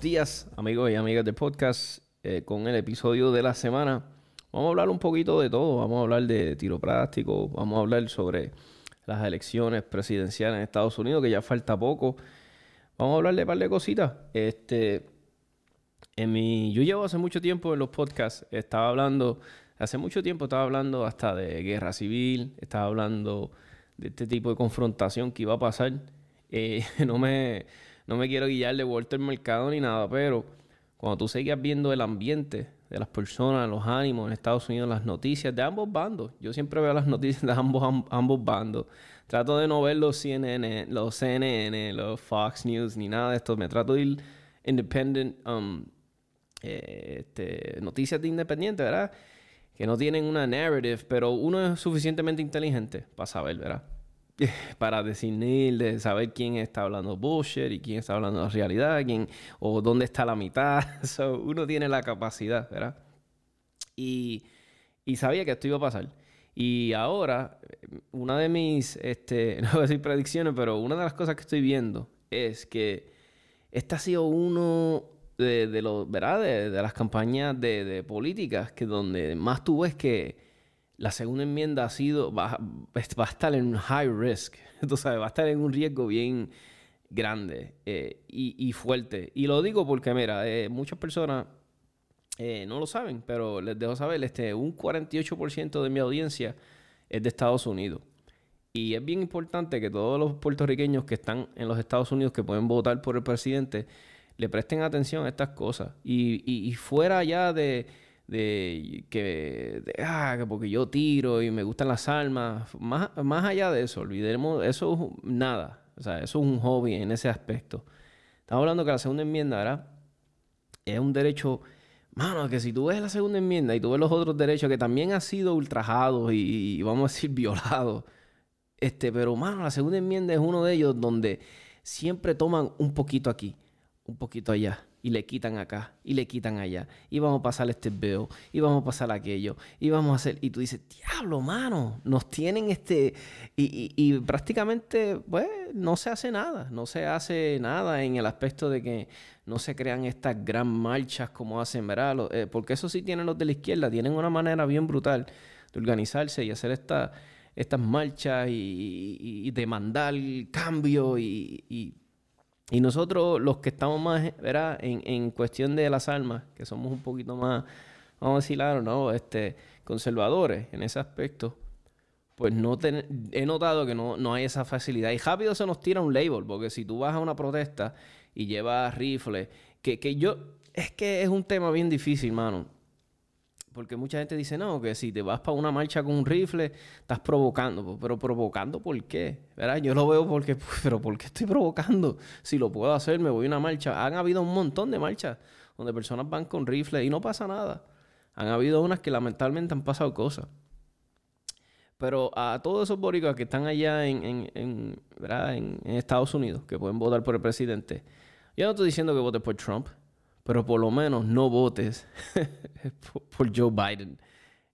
Días, amigos y amigas del podcast. eh, con el episodio de la semana, vamos a hablar un poquito de todo. Vamos a hablar de tiro práctico, vamos a hablar sobre las elecciones presidenciales en Estados Unidos, que ya falta poco. Vamos a hablar de un par de cositas. Este, en mi, yo llevo hace mucho tiempo en los podcasts, estaba hablando, hace mucho tiempo estaba hablando hasta de guerra civil, estaba hablando de este tipo de confrontación que iba a pasar. Eh, no, me, no me quiero guiar de vuelta el mercado ni nada, pero cuando tú seguías viendo el ambiente de las personas, los ánimos en Estados Unidos, las noticias de ambos bandos, yo siempre veo las noticias de ambos, am- ambos bandos. Trato de no ver los CNN, los CNN, los Fox News, ni nada de esto. Me trato de ir independent, um, eh, este, noticias de independiente, ¿verdad? Que no tienen una narrative, pero uno es suficientemente inteligente para saber, ¿verdad? para discernir, de saber quién está hablando bullshit y quién está hablando la realidad, quién, o dónde está la mitad. So, uno tiene la capacidad, ¿verdad? Y, y sabía que esto iba a pasar. Y ahora, una de mis, este, no voy a decir predicciones, pero una de las cosas que estoy viendo es que este ha sido uno de, de los, ¿verdad? De, de las campañas de, de políticas que donde más tú ves que la segunda enmienda ha sido, va, va a estar en high risk, tú va a estar en un riesgo bien grande eh, y, fuerte. Y lo digo porque, mira, eh, muchas personas eh, no lo saben, pero les dejo saber, este, un 48% de mi audiencia es de Estados Unidos. Y es bien importante que todos los puertorriqueños que están en los Estados Unidos, que pueden votar por el presidente, le presten atención a estas cosas. Y- y fuera ya de, de que, ah, que porque yo tiro y me gustan las armas, más, más allá de eso, olvidemos, eso es nada. O sea, eso es un hobby en ese aspecto. Estamos hablando que la segunda enmienda, ¿verdad? es un derecho, mano, que si tú ves la segunda enmienda y tú ves los otros derechos que también han sido ultrajados y, y vamos a decir violados, este, pero mano, la segunda enmienda es uno de ellos donde siempre toman un poquito aquí, un poquito allá, y le quitan acá, y le quitan allá, y vamos a pasar este bill, y vamos a pasar aquello, y vamos a hacer, y tú dices, diablo, mano, nos tienen este, y, y- prácticamente, pues, no se hace nada, no se hace nada en el aspecto de que no se crean estas gran marchas como hacen, ¿verdad? Eh, porque eso sí tienen los de la izquierda, tienen una manera bien brutal de organizarse y hacer esta, estas marchas y- y demandar cambio y, y- nosotros los que estamos más, ¿verdad? En, en cuestión de las armas, que somos un poquito más, vamos a decir, claro, ¿no? Este, conservadores en ese aspecto, pues no ten- he notado que no, no hay esa facilidad. Y rápido se nos tira un label, porque si tú vas a una protesta y llevas rifles, que, que yo, es que es un tema bien difícil, mano. Porque mucha gente dice, no, que si te vas para una marcha con un rifle, estás provocando. Pues, Pero provocando, ¿por qué? ¿Verdad? Yo lo veo porque, pues, pero ¿por qué estoy provocando? Si lo puedo hacer, me voy a una marcha. Han habido un montón de marchas donde personas van con rifles y no pasa nada. Han habido unas que lamentablemente han pasado cosas. Pero a todos esos boricuas que están allá en, en, en, ¿verdad? en, Estados Unidos, que pueden votar por el presidente, yo no estoy diciendo que votes por Trump, pero por lo menos no votes por, Joe Biden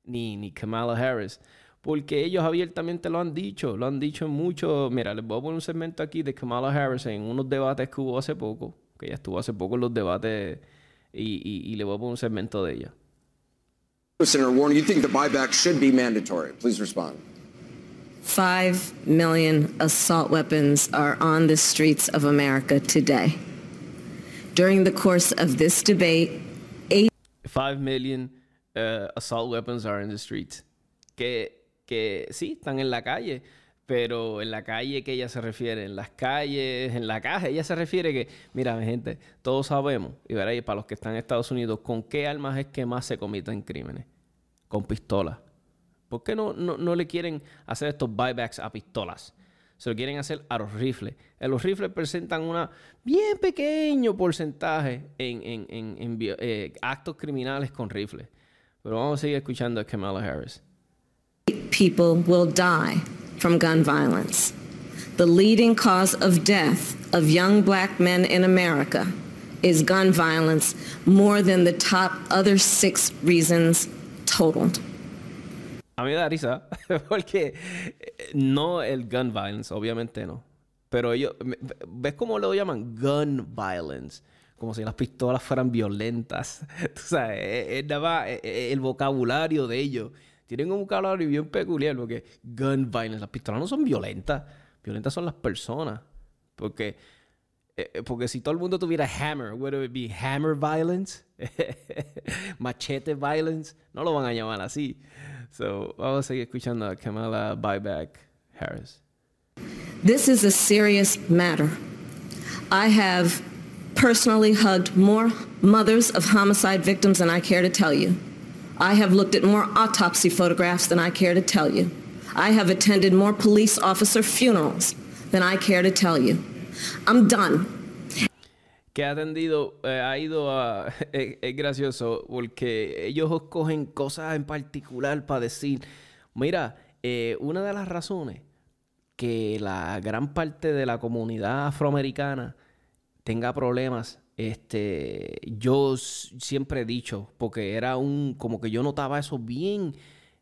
ni, ni Kamala Harris. Porque ellos abiertamente lo han dicho, lo han dicho mucho. Mira, les voy a poner un segmento aquí de Kamala Harris en unos debates que hubo hace poco, que ella estuvo hace poco en los debates, y, y, y le voy a poner un segmento de ella. Senator Warren, you think the buyback should be mandatory. Please respond. 5 million assault weapons are on the streets of America today. During the course of this debate, 5 million uh, assault weapons are in the streets. Que, que sí, están en la calle, pero en la calle que ella se refiere, en las calles, en la caja, ella se refiere que, mira, gente, todos sabemos, y veréis, para los que están en Estados Unidos, ¿con qué armas es que más se cometen crímenes? Con pistolas. ¿Por qué no, no, le quieren hacer estos buybacks a pistolas? Se lo quieren hacer a los rifles. Eh, los rifles presentan un bien pequeño porcentaje en, en, en, eh, actos criminales con rifles. Pero vamos a seguir escuchando a Kamala Harris. People will die from gun violence. The leading cause of death of young black men in America is gun violence more than the top other six reasons totaled. A mí me da risa, porque eh, no el gun violence, obviamente no. Pero ellos, ¿ves cómo lo llaman? Gun violence. Como si las pistolas fueran violentas. Tú sabes, es, el vocabulario de ellos. Tienen un vocabulario bien peculiar porque gun violence, las pistolas no son violentas. Violentas son las personas. Porque, porque si todo el mundo tuviera hammer, would it be hammer violence? Machete violence. No lo van a llamar así. So, vamos a seguir escuchando a Kamala Buyback Harris. This is a serious matter. I have personally hugged more mothers of homicide victims than I care to tell you. I have looked at more autopsy photographs than I care to tell you. I have attended more police officer funerals than I care to tell you. I'm done. Que ha atendido, eh, ha ido a... es, gracioso porque ellos escogen cosas en particular para decir, mira, eh, una de las razones que la gran parte de la comunidad afroamericana tenga problemas, este, yo siempre he dicho, porque era un, como que yo notaba eso bien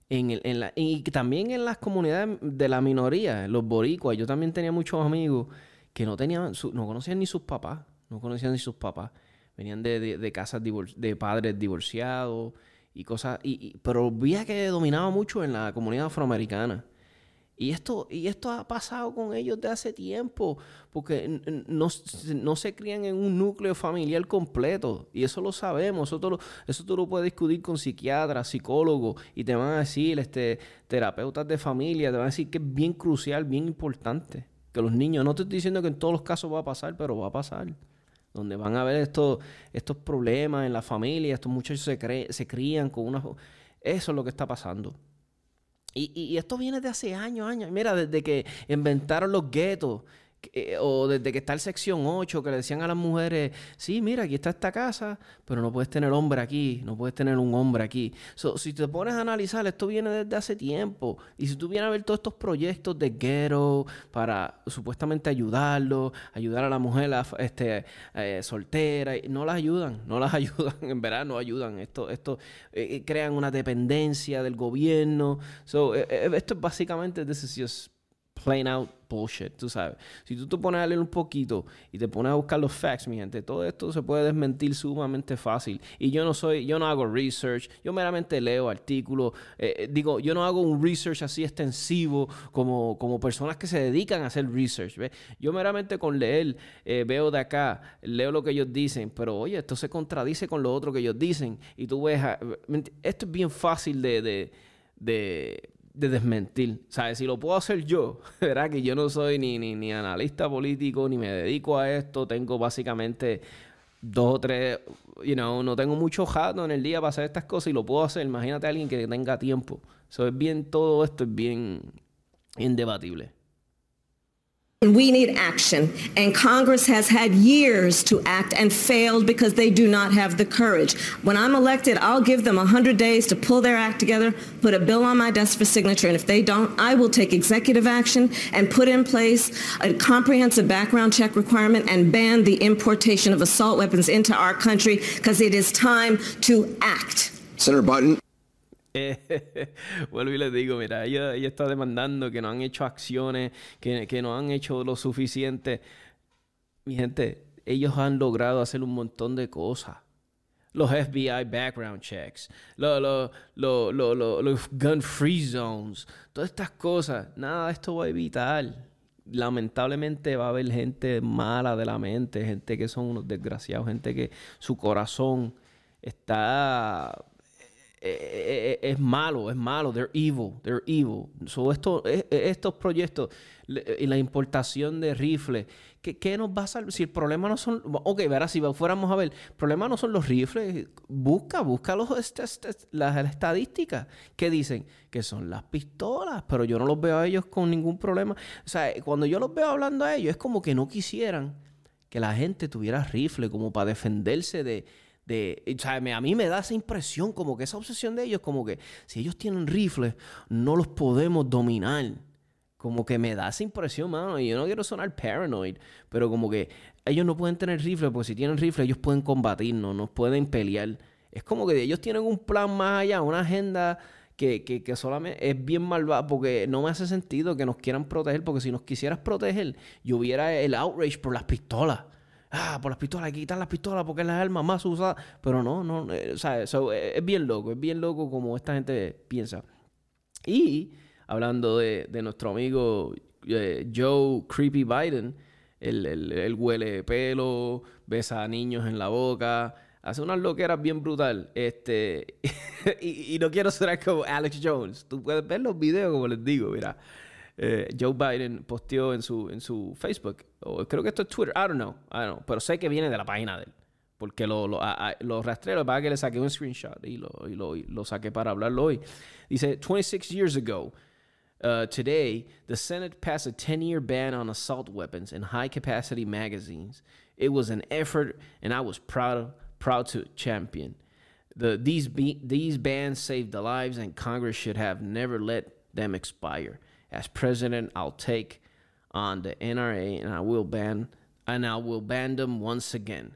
en, el, en la, y también en las comunidades de la minoría, los boricuas, yo también tenía muchos amigos que no tenían, no conocían ni sus papás no conocían ni sus papás. Venían de, casas de padres divorciados y cosas. Y, pero veía que dominaba mucho en la comunidad afroamericana. Y esto, y esto ha pasado con ellos de hace tiempo, porque no, se crían en un núcleo familiar completo. Y eso lo sabemos, eso, lo, eso tú lo puedes discutir con psiquiatras, psicólogos, y te van a decir, este, terapeutas de familia, te van a decir que es bien crucial, bien importante. Que los niños, no te estoy diciendo que en todos los casos va a pasar, pero va a pasar donde van a ver estos, estos problemas en la familia, estos muchachos se, se crían con una... Eso es lo que está pasando. Y, y, esto viene de hace años, años. Mira, desde que inventaron los guetos, eh, o desde que está el sección 8, que le decían a las mujeres, sí, mira, aquí está esta casa, pero no puedes tener hombre aquí, no puedes tener un hombre aquí. si te pones a analizar, esto viene desde hace tiempo. Y si tú vienes a ver todos estos proyectos de ghetto para supuestamente ayudarlo, ayudar a la mujer este, eh, soltera, no las ayudan, no las ayudan, en verdad no ayudan. Esto, esto eh, crean una dependencia del gobierno. esto es básicamente, this plain out bullshit, tú sabes. Si tú te pones a leer un poquito y te pones a buscar los facts, mi gente, todo esto se puede desmentir sumamente fácil. Y yo no soy, yo no hago research, yo meramente leo artículos, eh, eh, digo, yo no hago un research así extensivo como, como personas que se dedican a hacer research. ¿ves? Yo meramente con leer eh, veo de acá, leo lo que ellos dicen, pero oye, esto se contradice con lo otro que ellos dicen. Y tú ves, esto es bien fácil de, desmentir. ¿Sabes? Si lo puedo hacer yo, ¿verdad? Que yo no soy ni, ni, ni, analista político, ni me dedico a esto. Tengo básicamente dos o tres, you know, no tengo mucho jato en el día para hacer estas cosas y lo puedo hacer. Imagínate a alguien que tenga tiempo. Eso es bien, todo esto es bien indebatible. And we need action. And Congress has had years to act and failed because they do not have the courage. When I'm elected, I'll give them 100 days to pull their act together, put a bill on my desk for signature, and if they don't, I will take executive action and put in place a comprehensive background check requirement and ban the importation of assault weapons into our country because it is time to act. Senator Button. vuelvo y les digo, mira, ella, está demandando que no han hecho acciones, que, no han hecho lo suficiente. Mi gente, ellos han logrado hacer un montón de cosas. los FBI background checks, los, los gun free zones, todas estas cosas. Nada esto va a evitar. Lamentablemente va a haber gente mala de la mente, gente que son unos desgraciados, gente que su corazón está eh, eh, eh, es malo, es malo, they're evil, they're evil. So esto, estos proyectos y la importación de rifles, ¿qué, nos va a salvar? Si el problema no son, ok, verás, si fuéramos a ver, el problema no son los rifles, busca, busca los, las estadísticas que dicen que son las pistolas, pero yo no los veo a ellos con ningún problema. O sea, cuando yo los veo hablando a ellos, es como que no quisieran que la gente tuviera rifle como para defenderse de de, o sea, a mí me da esa impresión, como que esa obsesión de ellos, como que si ellos tienen rifles, no los podemos dominar. Como que me da esa impresión, mano. Y yo no quiero sonar paranoid, pero como que ellos no pueden tener rifles, porque si tienen rifles, ellos pueden combatirnos, nos pueden pelear. Es como que ellos tienen un plan más allá, una agenda que, que, que, solamente es bien malvada porque no me hace sentido que nos quieran proteger, porque si nos quisieras proteger, yo hubiera el outrage por las pistolas ah, por las pistolas, hay que quitar las pistolas porque es la arma más usada. Pero no, no, eh, o sea, eh, es bien loco, es bien loco como esta gente piensa. Y hablando de, nuestro amigo eh, Joe Creepy Biden, el, huele pelo, besa a niños en la boca, hace unas loqueras bien brutal. Este, y, y, no quiero ser como Alex Jones. Tú puedes ver los videos, como les digo, mira. Eh, Joe Biden posteó en su, en su Facebook, creo que esto es Twitter, I don't know, I don't know, pero sé que viene de la página de él. Porque lo, lo, lo rastré, para que le saqué un screenshot y lo, y lo, lo saqué para hablarlo hoy. Dice, 26 years ago, uh, today, the Senate passed a 10-year ban on assault weapons and high-capacity magazines. It was an effort, and I was proud, proud to champion. The, these, these bans saved the lives, and Congress should have never let them expire. As president, I'll take on the NRA and I will ban and I will ban them once again.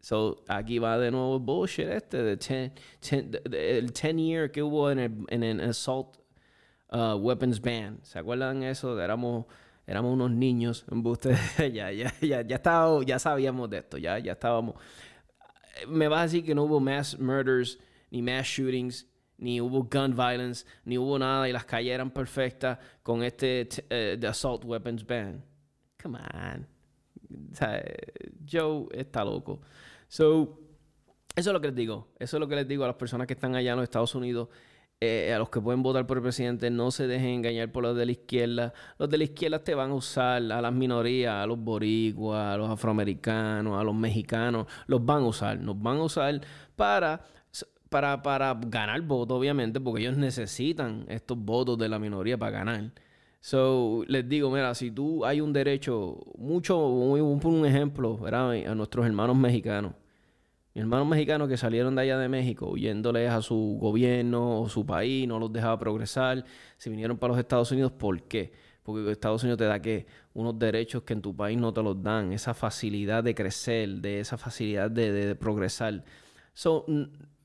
So aquí va de nuevo bullshit este de ten, ten, de, el 10 year que hubo en el, en el assault uh, weapons ban. ¿Se acuerdan eso? Éramos éramos unos niños en ya, ya, ya, ya, estaba, ya sabíamos de esto, ya, ya estábamos. Me va a decir que no hubo mass murders ni mass shootings ni hubo gun violence, ni hubo nada y las calles eran perfectas con este uh, assault weapons ban. Come on. Joe está loco. So, eso es lo que les digo. Eso es lo que les digo a las personas que están allá en los Estados Unidos. Eh, a los que pueden votar por el presidente, no se dejen engañar por los de la izquierda. Los de la izquierda te van a usar a las minorías, a los boricuas, a los afroamericanos, a los mexicanos. Los van a usar. Nos van a usar para para, para ganar votos, obviamente, porque ellos necesitan estos votos de la minoría para ganar. So, les digo, mira, si tú hay un derecho, mucho, un, un ejemplo, ¿verdad? A nuestros hermanos mexicanos. Mis hermanos mexicanos que salieron de allá de México huyéndoles a su gobierno o su país, no los dejaba progresar, se vinieron para los Estados Unidos, ¿por qué? Porque Estados Unidos te da que unos derechos que en tu país no te los dan, esa facilidad de crecer, de esa facilidad de, de progresar. So,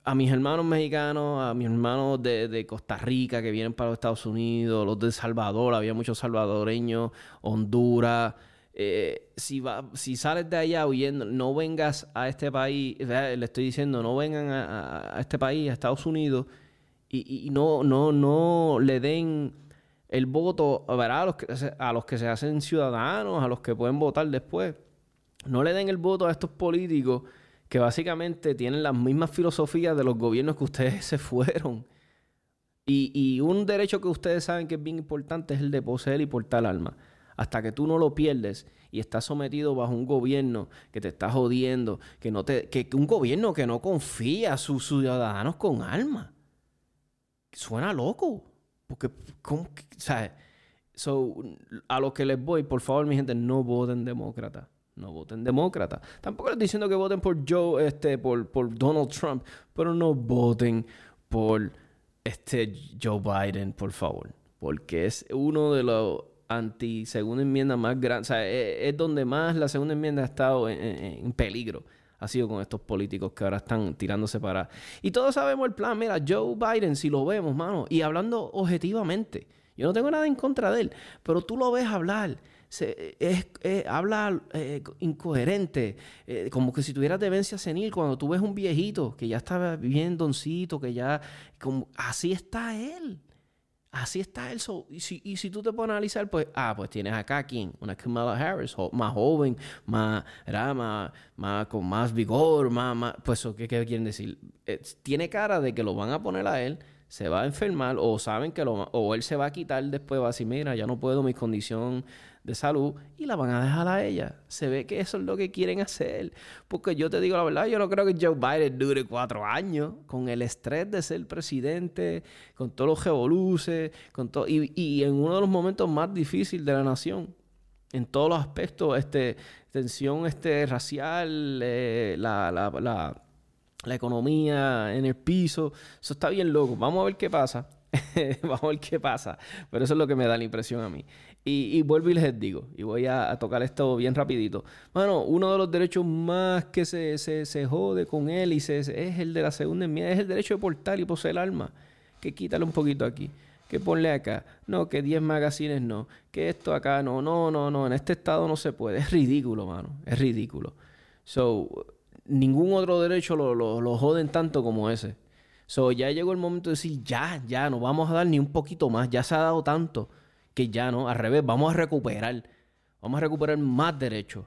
a mis hermanos mexicanos, a mis hermanos de, Costa Rica que vienen para los Estados Unidos, los de Salvador, había muchos salvadoreños, Honduras. Eh, si, sales de allá huyendo, no vengas a este país, le estoy diciendo, no vengan a, este país, a Estados Unidos, y, no, no, no le den el voto A, los que, a los que se hacen ciudadanos, a los que pueden votar después. No le den el voto a estos políticos que básicamente tienen las mismas filosofías de los gobiernos que ustedes se fueron. Y, un derecho que ustedes saben que es bien importante es el de poseer y portar alma. Hasta que tú no lo pierdes y estás sometido bajo un gobierno que te está jodiendo, que no te, que, un gobierno que no confía a sus ciudadanos con alma. Suena loco. Porque, ¿cómo? ¿sabes? So, a lo que les voy, por favor, mi gente, no voten demócrata no voten demócrata. Tampoco les estoy diciendo que voten por Joe, este, por, por Donald Trump, pero no voten por este Joe Biden, por favor. Porque es uno de los anti segunda enmienda más grandes. O sea, e, es, donde más la segunda enmienda ha estado en, peligro. Ha sido con estos políticos que ahora están tirándose para. Y todos sabemos el plan. Mira, Joe Biden, si lo vemos, mano, y hablando objetivamente, yo no tengo nada en contra de él, pero tú lo ves hablar se, es, habla eh, incoherente, eh, como que si tuviera demencia senil. Cuando tú ves un viejito que ya está bien doncito, que ya, como, así está él. Así está él. y, si, y, si, tú te pones a analizar, pues, ah, pues tienes acá quién, una Kamala Harris, más joven, más, más, más, con más vigor, más, más pues, ¿qué, ¿qué, quieren decir? tiene cara de que lo van a poner a él se va a enfermar o saben que lo o él se va a quitar después va a decir mira ya no puedo mi condición de salud y la van a dejar a ella. Se ve que eso es lo que quieren hacer. Porque yo te digo la verdad, yo no creo que Joe Biden dure cuatro años con el estrés de ser presidente, con todos los revoluces, con todo, y, en uno de los momentos más difíciles de la nación. En todos los aspectos, este, tensión este, racial, eh, la, la, la, la economía en el piso. Eso está bien loco. Vamos a ver qué pasa. Vamos a ver qué pasa. Pero eso es lo que me da la impresión a mí. Y, vuelvo y les digo, y voy a, tocar esto bien rapidito. Bueno, uno de los derechos más que se, se, jode con él y se, es el de la segunda enmienda, es el derecho de portar y poseer arma. Que quítale un poquito aquí. Que ponle acá. No, que 10 magazines no. Que esto acá no. No, no, no. En este estado no se puede. Es ridículo, mano. Es ridículo. So, ningún otro derecho lo, lo, lo joden tanto como ese. So, ya llegó el momento de decir, ya, ya, no vamos a dar ni un poquito más. Ya se ha dado tanto que ya no, al revés, vamos a recuperar, vamos a recuperar más derechos.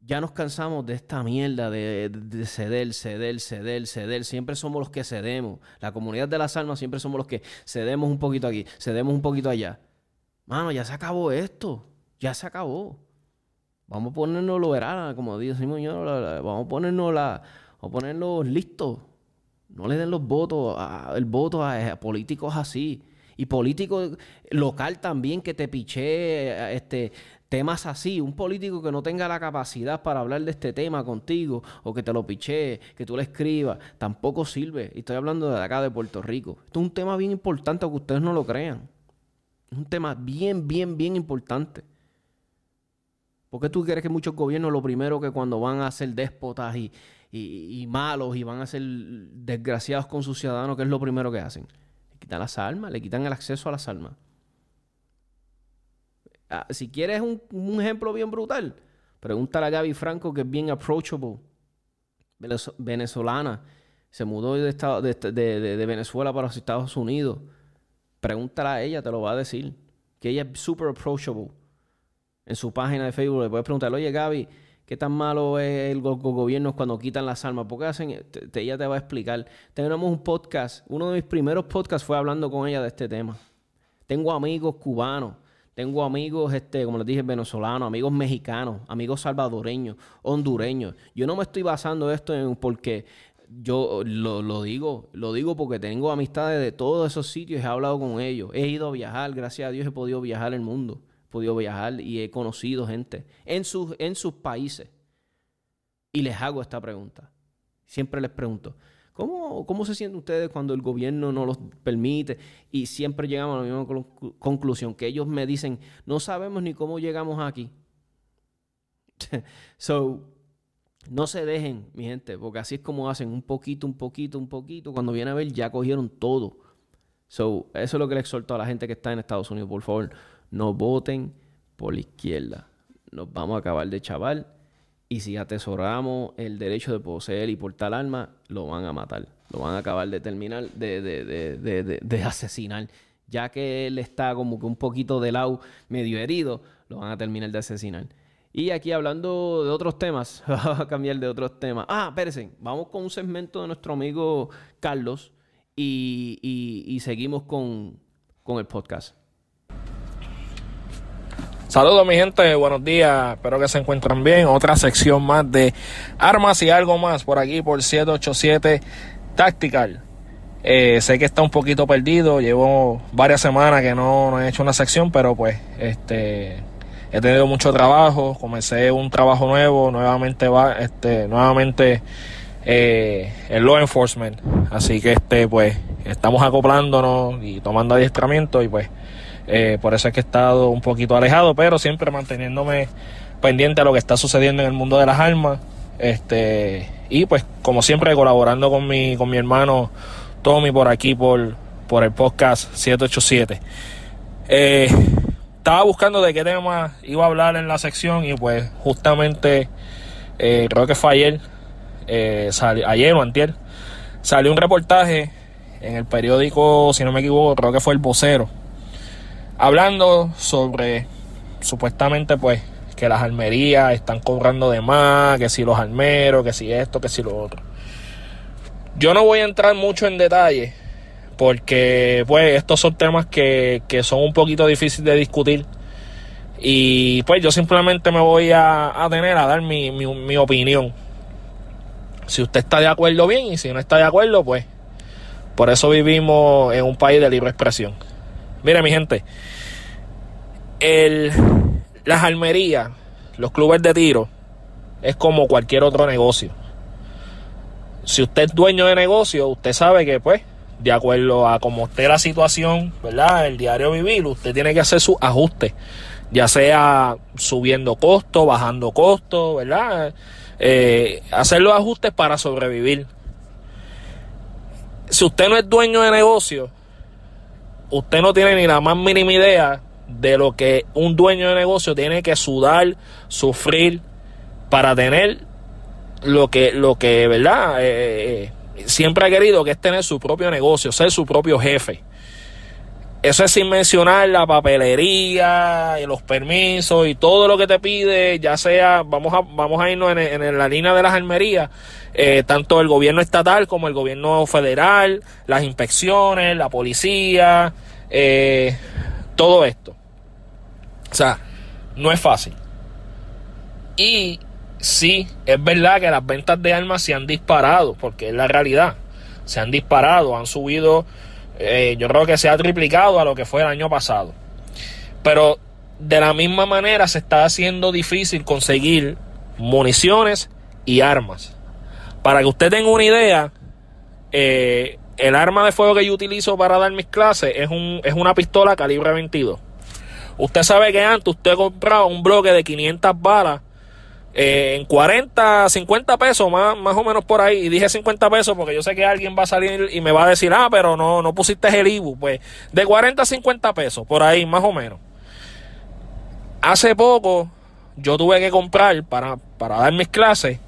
Ya nos cansamos de esta mierda de, ceder, ceder, ceder, ceder. Siempre somos los que cedemos. La comunidad de las almas siempre somos los que cedemos un poquito aquí, cedemos un poquito allá. Mano, ya se acabó esto. Ya se acabó. Vamos a ponernos lo verano, como dice Simón, vamos a ponernos vamos a listos. No le den los votos, el voto a políticos así y político local también que te piche este, temas así. Un político que no tenga la capacidad para hablar de este tema contigo o que te lo piche, que tú le escribas, tampoco sirve. Y estoy hablando de acá de Puerto Rico. Esto es un tema bien importante, aunque ustedes no lo crean. Es un tema bien, bien, bien importante. ¿Por qué tú crees que muchos gobiernos lo primero que cuando van a ser déspotas y, y malos y van a ser desgraciados con sus ciudadanos, qué es lo primero que hacen? Quitan las almas, le quitan el acceso a las almas. Ah, si quieres un, ejemplo bien brutal, pregúntale a Gaby Franco, que es bien approachable, venezolana, se mudó de, de, Venezuela para los Estados Unidos. Pregúntale a ella, te lo va a decir, que ella es super approachable. En su página de Facebook le puedes preguntar, oye Gaby, qué tan malo es el gobierno cuando quitan las armas. Porque hacen, ella te va a explicar. Tenemos un podcast, uno de mis primeros podcasts fue hablando con ella de este tema. Tengo amigos cubanos, tengo amigos, este, como les dije, venezolanos, amigos mexicanos, amigos salvadoreños, hondureños. Yo no me estoy basando esto en porque yo lo, lo, digo, lo digo porque tengo amistades de todos esos sitios, he hablado con ellos, he ido a viajar, gracias a Dios he podido viajar el mundo podido viajar y he conocido gente en sus, en sus países. Y les hago esta pregunta. Siempre les pregunto, ¿cómo, ¿cómo se sienten ustedes cuando el gobierno no los permite? Y siempre llegamos a la misma conclusión, que ellos me dicen, no sabemos ni cómo llegamos aquí. so, no se dejen, mi gente, porque así es como hacen un poquito, un poquito, un poquito. Cuando viene a ver, ya cogieron todo. So, eso es lo que le exhorto a la gente que está en Estados Unidos, por favor no voten por la izquierda. Nos vamos a acabar de chaval. Y si atesoramos el derecho de poseer y portar armas, lo van a matar. Lo van a acabar de terminar, de, de, asesinar. Ya que él está como que un poquito de lado, medio herido, lo van a terminar de asesinar. Y aquí hablando de otros temas, vamos a cambiar de otros temas. Ah, espérense, vamos con un segmento de nuestro amigo Carlos y, y, seguimos con, con el podcast. Saludos mi gente, buenos días, espero que se encuentren bien. Otra sección más de armas y algo más por aquí por 787 Tactical. Eh, sé que está un poquito perdido, llevo varias semanas que no, he hecho una sección, pero pues este he tenido mucho trabajo, comencé un trabajo nuevo, nuevamente va, este, nuevamente eh, el law enforcement, así que este pues estamos acoplándonos y tomando adiestramiento y pues eh, por eso es que he estado un poquito alejado, pero siempre manteniéndome pendiente a lo que está sucediendo en el mundo de las armas. Este, y pues, como siempre, colaborando con mi, con mi hermano Tommy por aquí, por, por el podcast 787. Eh, estaba buscando de qué tema iba a hablar en la sección y pues justamente eh, creo que fue ayer, ayer o salió un reportaje en el periódico, si no me equivoco, creo que fue el vocero, hablando sobre supuestamente pues que las almerías están cobrando de más, que si los almeros, que si esto, que si lo otro. Yo no voy a entrar mucho en detalle porque pues estos son temas que, son un poquito difíciles de discutir y pues yo simplemente me voy a, tener a dar mi, mi opinión. Si usted está de acuerdo bien y si no está de acuerdo pues por eso vivimos en un país de libre expresión. Mire mi gente, el, las almerías, los clubes de tiro, es como cualquier otro negocio. Si usted es dueño de negocio, usted sabe que, pues, de acuerdo a cómo esté la situación, ¿verdad? El diario vivir, usted tiene que hacer sus ajustes, ya sea subiendo costos, bajando costos, ¿verdad? Eh, hacer los ajustes para sobrevivir. Si usted no es dueño de negocio, usted no tiene ni la más mínima idea de lo que un dueño de negocio tiene que sudar, sufrir para tener lo que, lo que, ¿verdad? Eh, eh, siempre ha querido que es tener su propio negocio, ser su propio jefe. Eso es sin mencionar la papelería y los permisos y todo lo que te pide, ya sea, vamos a, vamos a irnos en, la línea de las almerías, eh, tanto el gobierno estatal como el gobierno federal, las inspecciones, la policía, todo esto. O sea, no es fácil. Y sí, es verdad que las ventas de armas se han disparado, porque es la realidad. Se han disparado, han subido, eh, yo creo que se ha triplicado a lo que fue el año pasado. Pero de la misma manera se está haciendo difícil conseguir municiones y armas. Para que usted tenga una idea, eh, el arma de fuego que yo utilizo para dar mis clases es, un, es una pistola calibre 22. Usted sabe que antes usted compraba un bloque de 500 balas eh, en 40, 50 pesos, más, más o menos por ahí. Y dije 50 pesos porque yo sé que alguien va a salir y me va a decir, ah, pero no, no pusiste el IBU. Pues de 40 a 50 pesos, por ahí, más o menos. Hace poco yo tuve que comprar para, para dar mis clases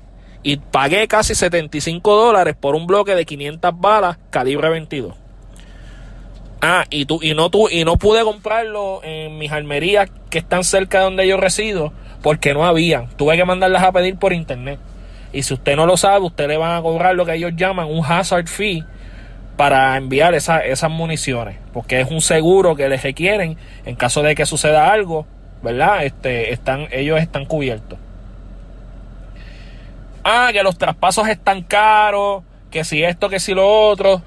y pagué casi 75 dólares por un bloque de 500 balas calibre 22. Ah, y, tú, y, no, tú, y no pude comprarlo en mis almerías que están cerca de donde yo resido porque no había. Tuve que mandarlas a pedir por internet. Y si usted no lo sabe, usted le van a cobrar lo que ellos llaman un hazard fee para enviar esas municiones. Porque es un seguro que les requieren en caso de que suceda algo, ¿verdad? Este, están, ellos están cubiertos ah, que los traspasos están caros, que si esto, que si lo otro.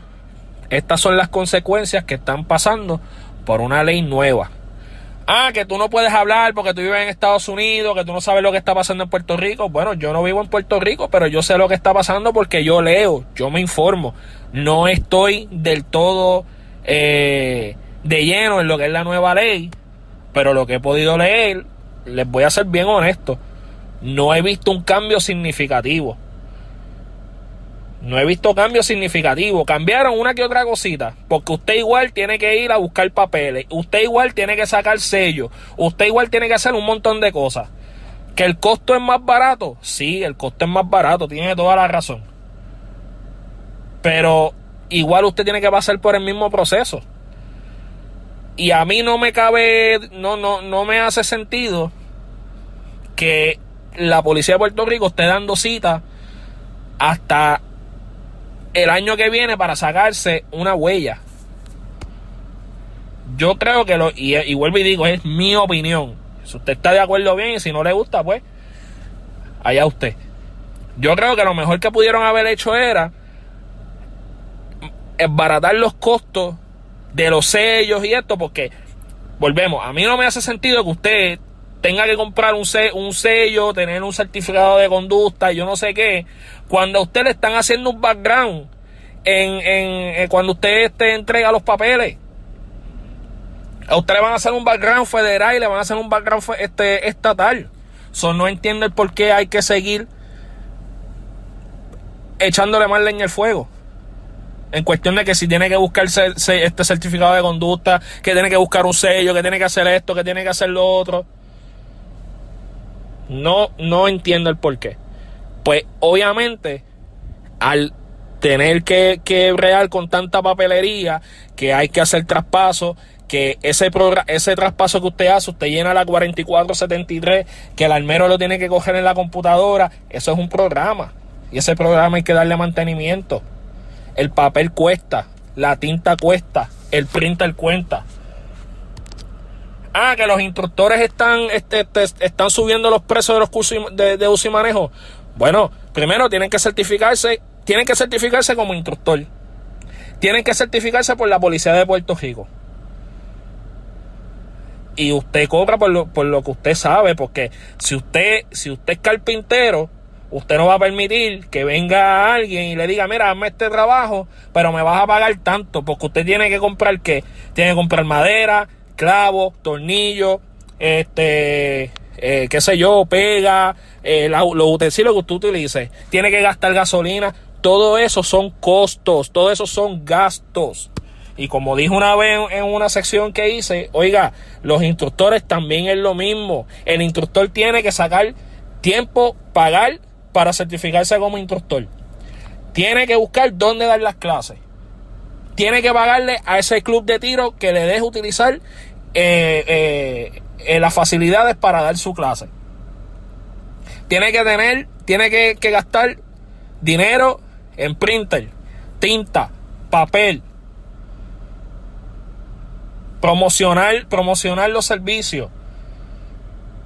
Estas son las consecuencias que están pasando por una ley nueva. Ah, que tú no puedes hablar porque tú vives en Estados Unidos, que tú no sabes lo que está pasando en Puerto Rico. Bueno, yo no vivo en Puerto Rico, pero yo sé lo que está pasando porque yo leo, yo me informo. No estoy del todo eh, de lleno en lo que es la nueva ley, pero lo que he podido leer, les voy a ser bien honesto no he visto un cambio significativo. No he visto cambio significativo. Cambiaron una que otra cosita. Porque usted igual tiene que ir a buscar papeles. Usted igual tiene que sacar sellos. Usted igual tiene que hacer un montón de cosas. ¿Que el costo es más barato? Sí, el costo es más barato. Tiene toda la razón. Pero igual usted tiene que pasar por el mismo proceso. Y a mí no me cabe, no, no, no me hace sentido que la policía de Puerto Rico esté dando cita hasta el año que viene para sacarse una huella. Yo creo que lo, y, vuelvo y digo, es mi opinión. Si usted está de acuerdo bien y si no le gusta, pues allá usted. Yo creo que lo mejor que pudieron haber hecho era esbaratar los costos de los sellos y esto, porque volvemos, a mí no me hace sentido que usted tenga que comprar un, un sello, tener un certificado de conducta, yo no sé qué, cuando a usted le están haciendo un background en, en, eh, cuando usted este, entrega los papeles. A usted le van a hacer un background federal y le van a hacer un background este, estatal. So, no entiendo el por qué hay que seguir echándole más leña al fuego. En cuestión de que si tiene que buscar este certificado de conducta, que tiene que buscar un sello, que tiene que hacer esto, que tiene que hacer lo otro. No, no entiendo el por qué. Pues obviamente, al tener que, que con tanta papelería, que hay que hacer traspaso, que ese, ese traspaso que usted hace, usted llena la 4473, que el almero lo tiene que coger en la computadora, eso es un programa. Y ese programa hay que darle mantenimiento. El papel cuesta, la tinta cuesta, el printer cuenta. Ah, que los instructores están, este, este, están subiendo los precios de los cursos de, de uso y manejo. Bueno, primero tienen que certificarse, tienen que certificarse como instructor. Tienen que certificarse por la Policía de Puerto Rico y usted cobra por lo, por lo que usted sabe, porque si usted, si usted es carpintero, usted no va a permitir que venga alguien y le diga, mira, hazme este trabajo, pero me vas a pagar tanto, porque usted tiene que comprar qué? Tiene que comprar madera, clavo, tornillo, este, eh, qué sé yo, pega, eh, los utensilios que usted utilice, tiene que gastar gasolina, todo eso son costos, todo eso son gastos. Y como dijo una vez en una sección que hice, oiga, los instructores también es lo mismo. El instructor tiene que sacar tiempo, pagar para certificarse como instructor. Tiene que buscar dónde dar las clases. Tiene que pagarle a ese club de tiro que le deje utilizar eh, eh, eh, las facilidades para dar su clase. Tiene que tener, tiene que, que gastar dinero en printer, tinta, papel, promocionar, promocionar los servicios.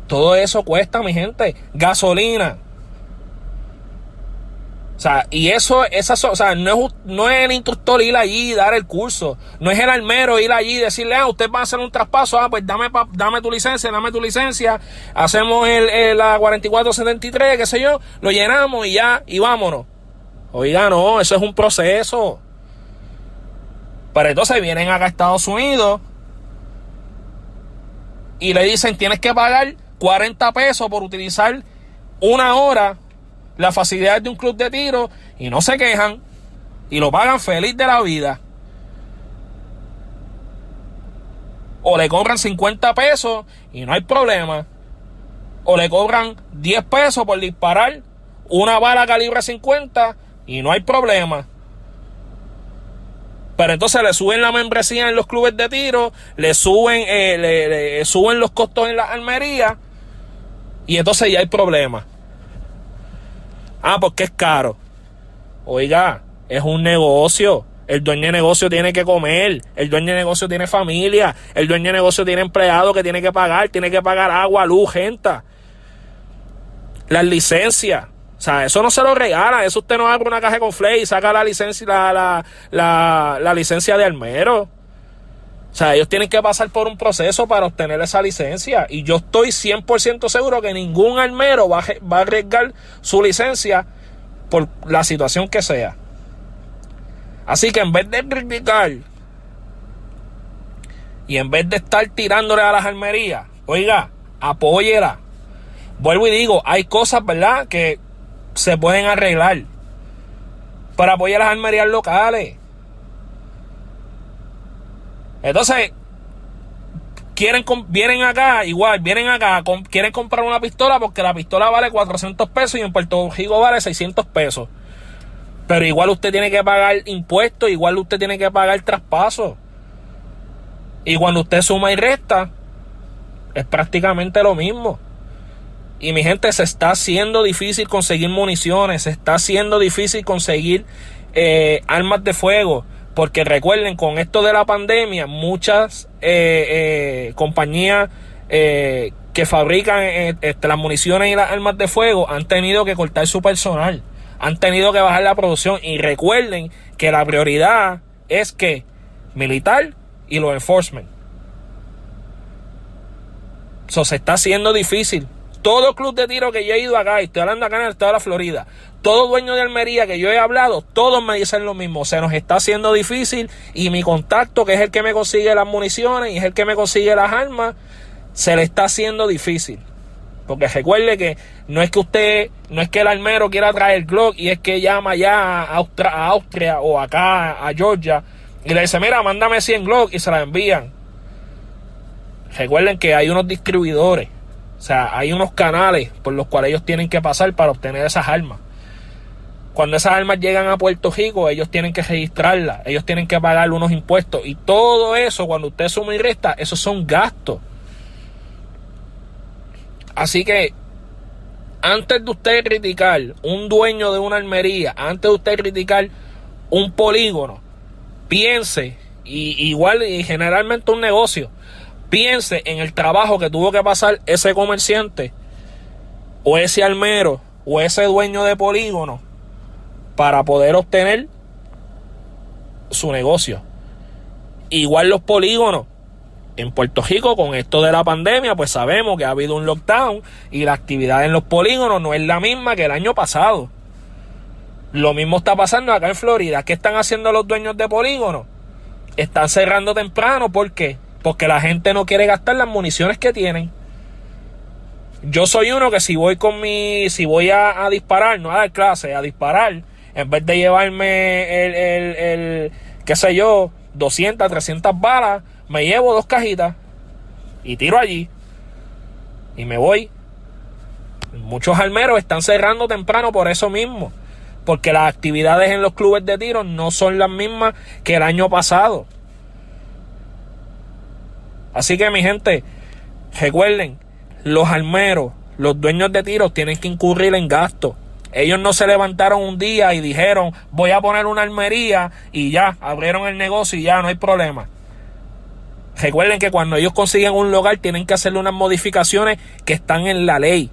Todo eso cuesta, mi gente. Gasolina. O sea, y eso, esa, o sea, no es, no es el instructor ir allí y dar el curso. No es el almero ir allí y decirle, ah, usted va a hacer un traspaso, ah, pues dame, dame tu licencia, dame tu licencia. Hacemos el, la 4473, qué sé yo, lo llenamos y ya, y vámonos. Oiga, no, eso es un proceso. Pero entonces vienen acá a Estados Unidos y le dicen tienes que pagar 40 pesos por utilizar una hora la facilidad de un club de tiro y no se quejan y lo pagan feliz de la vida. O le cobran 50 pesos y no hay problema. O le cobran 10 pesos por disparar una bala calibre 50 y no hay problema. Pero entonces le suben la membresía en los clubes de tiro, le suben, eh, le, suben los costos en la almería y entonces ya hay problema. Ah, porque es caro. Oiga, es un negocio. El dueño de negocio tiene que comer, el dueño de negocio tiene familia, el dueño de negocio tiene empleado que tiene que pagar, tiene que pagar agua, luz, gente. Las licencias. O sea, eso no se lo regala, eso usted no abre una caja con flay y saca la licencia, la, la, la, licencia de almero. O sea, ellos tienen que pasar por un proceso para obtener esa licencia. Y yo estoy 100% seguro que ningún almero va a, va a arriesgar su licencia por la situación que sea. Así que en vez de criticar y en vez de estar tirándole a las almerías, oiga, apóyela. Vuelvo y digo, hay cosas, ¿verdad? Que se pueden arreglar para apoyar las armerías locales. Entonces, quieren vienen acá, igual, vienen acá, quieren comprar una pistola porque la pistola vale 400 pesos y en Puerto Rico vale 600 pesos. Pero igual usted tiene que pagar impuestos, igual usted tiene que pagar traspaso. Y cuando usted suma y resta, es prácticamente lo mismo. Y mi gente, se está haciendo difícil conseguir municiones, se está haciendo difícil conseguir eh, armas de fuego. Porque recuerden, con esto de la pandemia, muchas eh, eh, compañías que fabrican este, las municiones y las armas de fuego han tenido que cortar su personal, han tenido que bajar la producción. Y recuerden que la prioridad es que militar y los enforcement. Eso se está haciendo difícil. Todo club de tiro que yo he ido acá, y estoy hablando acá en el estado de la Florida, todo dueño de Almería que yo he hablado, todos me dicen lo mismo. Se nos está haciendo difícil y mi contacto, que es el que me consigue las municiones y es el que me consigue las armas, se le está haciendo difícil. Porque recuerde que no es que usted, no es que el armero quiera traer Glock y es que llama ya a Austria, o acá a Georgia y le dice, mira, mándame 100 Glock y se la envían. Recuerden que hay unos distribuidores, o sea, hay unos canales por los cuales ellos tienen que pasar para obtener esas armas. Cuando esas armas llegan a Puerto Rico, ellos tienen que registrarlas, ellos tienen que pagar unos impuestos y todo eso, cuando usted suma y resta, esos son gastos. Así que antes de usted criticar un dueño de una armería, antes de usted criticar un polígono, piense, y, igual y generalmente un negocio, piense en el trabajo que tuvo que pasar ese comerciante o ese almero o ese dueño de polígono para poder obtener su negocio. Igual los polígonos en Puerto Rico con esto de la pandemia, pues sabemos que ha habido un lockdown y la actividad en los polígonos no es la misma que el año pasado. Lo mismo está pasando acá en Florida. ¿Qué están haciendo los dueños de polígonos? Están cerrando temprano. ¿Por qué? Porque la gente no quiere gastar las municiones que tienen. Yo soy uno que si voy con mi, si voy a, disparar, no a dar clase, a disparar, en vez de llevarme el, el, el qué sé yo, 200, 300 balas, me llevo dos cajitas y tiro allí y me voy. Muchos almeros están cerrando temprano por eso mismo, porque las actividades en los clubes de tiro no son las mismas que el año pasado. Así que mi gente, recuerden, los almeros, los dueños de tiros tienen que incurrir en gastos. Ellos no se levantaron un día y dijeron, voy a poner una almería y ya, abrieron el negocio y ya, no hay problema. Recuerden que cuando ellos consiguen un lugar tienen que hacerle unas modificaciones que están en la ley.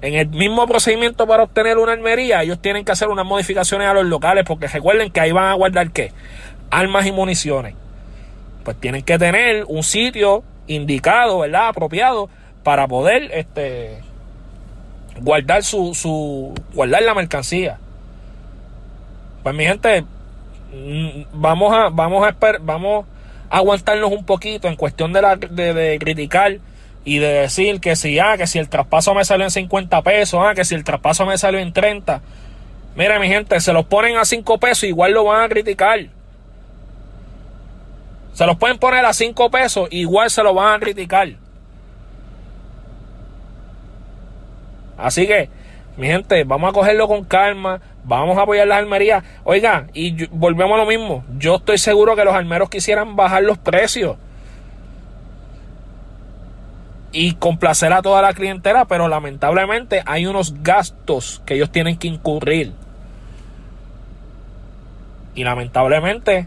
En el mismo procedimiento para obtener una armería, ellos tienen que hacer unas modificaciones a los locales porque recuerden que ahí van a guardar qué? Armas y municiones. Pues tienen que tener un sitio indicado, ¿verdad? Apropiado para poder este, guardar su, su guardar la mercancía. Pues mi gente, mm, vamos a vamos a esperar, vamos aguantarnos un poquito en cuestión de, la, de, criticar y de decir que si, ah, que si el traspaso me salió en 50 pesos, ah, que si el traspaso me salió en 30. Mira, mi gente, se los ponen a 5 pesos, igual lo van a criticar. Se los pueden poner a 5 pesos, igual se lo van a criticar. Así que, mi gente, vamos a cogerlo con calma. Vamos a apoyar las almerías. Oiga, y volvemos a lo mismo. Yo estoy seguro que los almeros quisieran bajar los precios. Y complacer a toda la clientela, pero lamentablemente hay unos gastos que ellos tienen que incurrir. Y lamentablemente,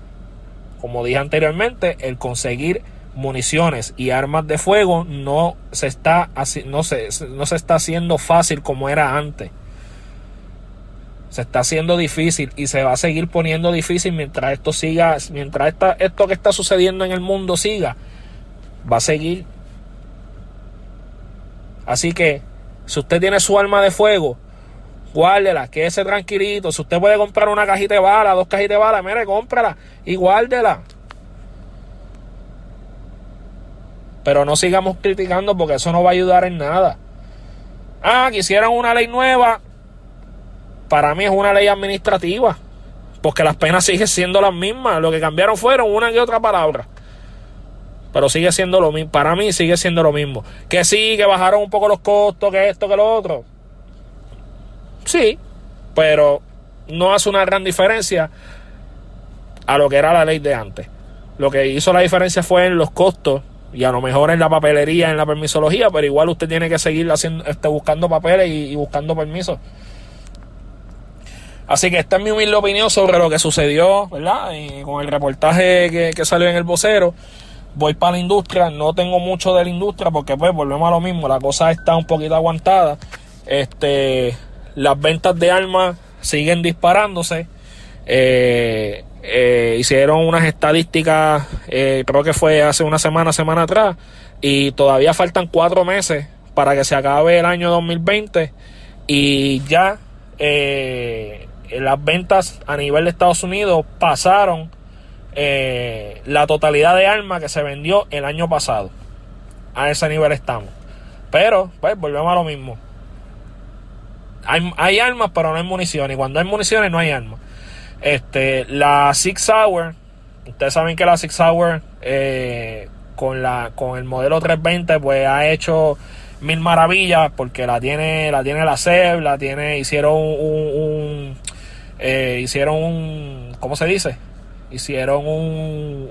como dije anteriormente, el conseguir municiones y armas de fuego no se está, no se, no se está haciendo fácil como era antes. Se está haciendo difícil y se va a seguir poniendo difícil mientras esto siga, mientras esta, esto que está sucediendo en el mundo siga, va a seguir. Así que, si usted tiene su arma de fuego, guárdela, quédese tranquilito. Si usted puede comprar una cajita de bala, dos cajitas de bala, mire, cómprala y guárdela. Pero no sigamos criticando porque eso no va a ayudar en nada. Ah, quisieran una ley nueva para mí es una ley administrativa, porque las penas siguen siendo las mismas, lo que cambiaron fueron una y otra palabra. Pero sigue siendo lo mismo, para mí sigue siendo lo mismo. Que sí, que bajaron un poco los costos, que esto, que lo otro. Sí, pero no hace una gran diferencia a lo que era la ley de antes. Lo que hizo la diferencia fue en los costos y a lo mejor en la papelería, en la permisología, pero igual usted tiene que seguir haciendo, este, buscando papeles y buscando permisos. Así que esta es mi humilde opinión sobre lo que sucedió, ¿verdad? Y con el reportaje que, salió en el vocero. Voy para la industria, no tengo mucho de la industria porque pues volvemos a lo mismo, la cosa está un poquito aguantada. Este, las ventas de armas siguen disparándose. Eh, eh, hicieron unas estadísticas, eh, creo que fue hace una semana, semana atrás, y todavía faltan cuatro meses para que se acabe el año 2020 y ya eh, las ventas a nivel de Estados Unidos pasaron eh, la totalidad de armas que se vendió el año pasado. A ese nivel estamos. Pero, pues, volvemos a lo mismo. Hay, hay armas, pero no hay munición. Y cuando hay municiones, no hay armas. Este, la Six Hour, ustedes saben que la Six Hour eh, con, la, con el modelo 320, pues ha hecho mil maravillas porque la tiene la tiene la SEB, la tiene, hicieron un, eh, hicieron un, ¿cómo se dice? Hicieron un,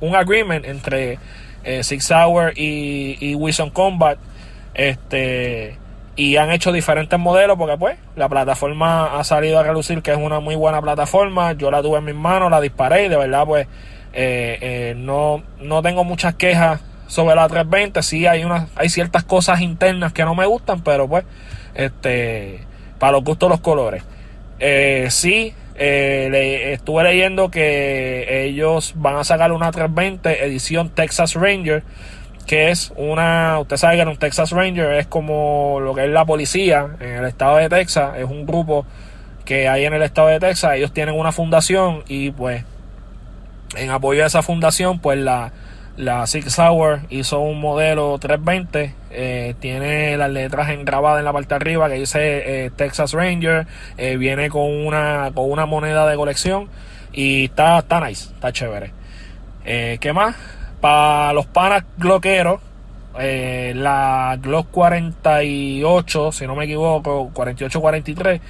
un, agreement entre eh, Six Hour y, y Wilson Combat, este, y han hecho diferentes modelos porque pues la plataforma ha salido a relucir que es una muy buena plataforma, yo la tuve en mis manos, la disparé y de verdad pues eh, no, no tengo muchas quejas sobre la 320 sí hay unas hay ciertas cosas internas que no me gustan pero pues este para los gustos los colores. Eh, sí eh, estuve leyendo que ellos van a sacar una 320 edición Texas Ranger que es una usted sabe que un Texas Ranger es como lo que es la policía en el estado de Texas es un grupo que hay en el estado de Texas ellos tienen una fundación y pues en apoyo a esa fundación pues la la Six Hour hizo un modelo 320, eh, tiene las letras engrabadas en la parte de arriba que dice eh, Texas Ranger, eh, viene con una, con una moneda de colección y está, está nice, está chévere. ¿Qué más? Para los panas gloqueros, la Glock 48, si no me equivoco, 48-43,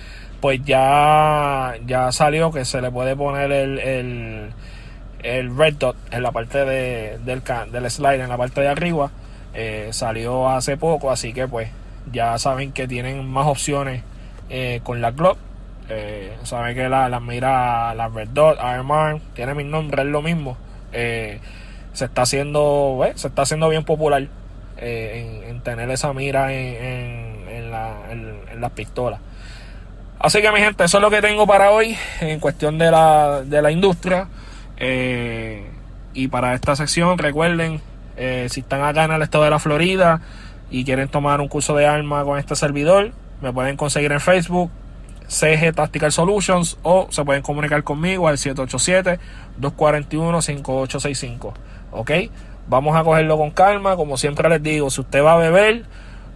pues ya, ya salió que se le puede poner el el red dot en la parte de, del, del slide, en la parte de arriba, eh, salió hace poco, así que pues ya saben que tienen más opciones eh, con la Glock. Eh, saben que la, la mira, la Red Dot, Iron tiene mi nombre, es lo mismo. Se está haciendo, se está haciendo bien popular en, tener esa mira en, en, la, en, las pistolas. Así que mi gente, eso es lo que tengo para hoy en cuestión de la, de la industria. Eh, y para esta sección, recuerden, eh, si están acá en el estado de la Florida y quieren tomar un curso de arma con este servidor, me pueden conseguir en Facebook, CG Tactical Solutions, o se pueden comunicar conmigo al 787-241-5865. ¿Ok? Vamos a cogerlo con calma, como siempre les digo, si usted va a beber,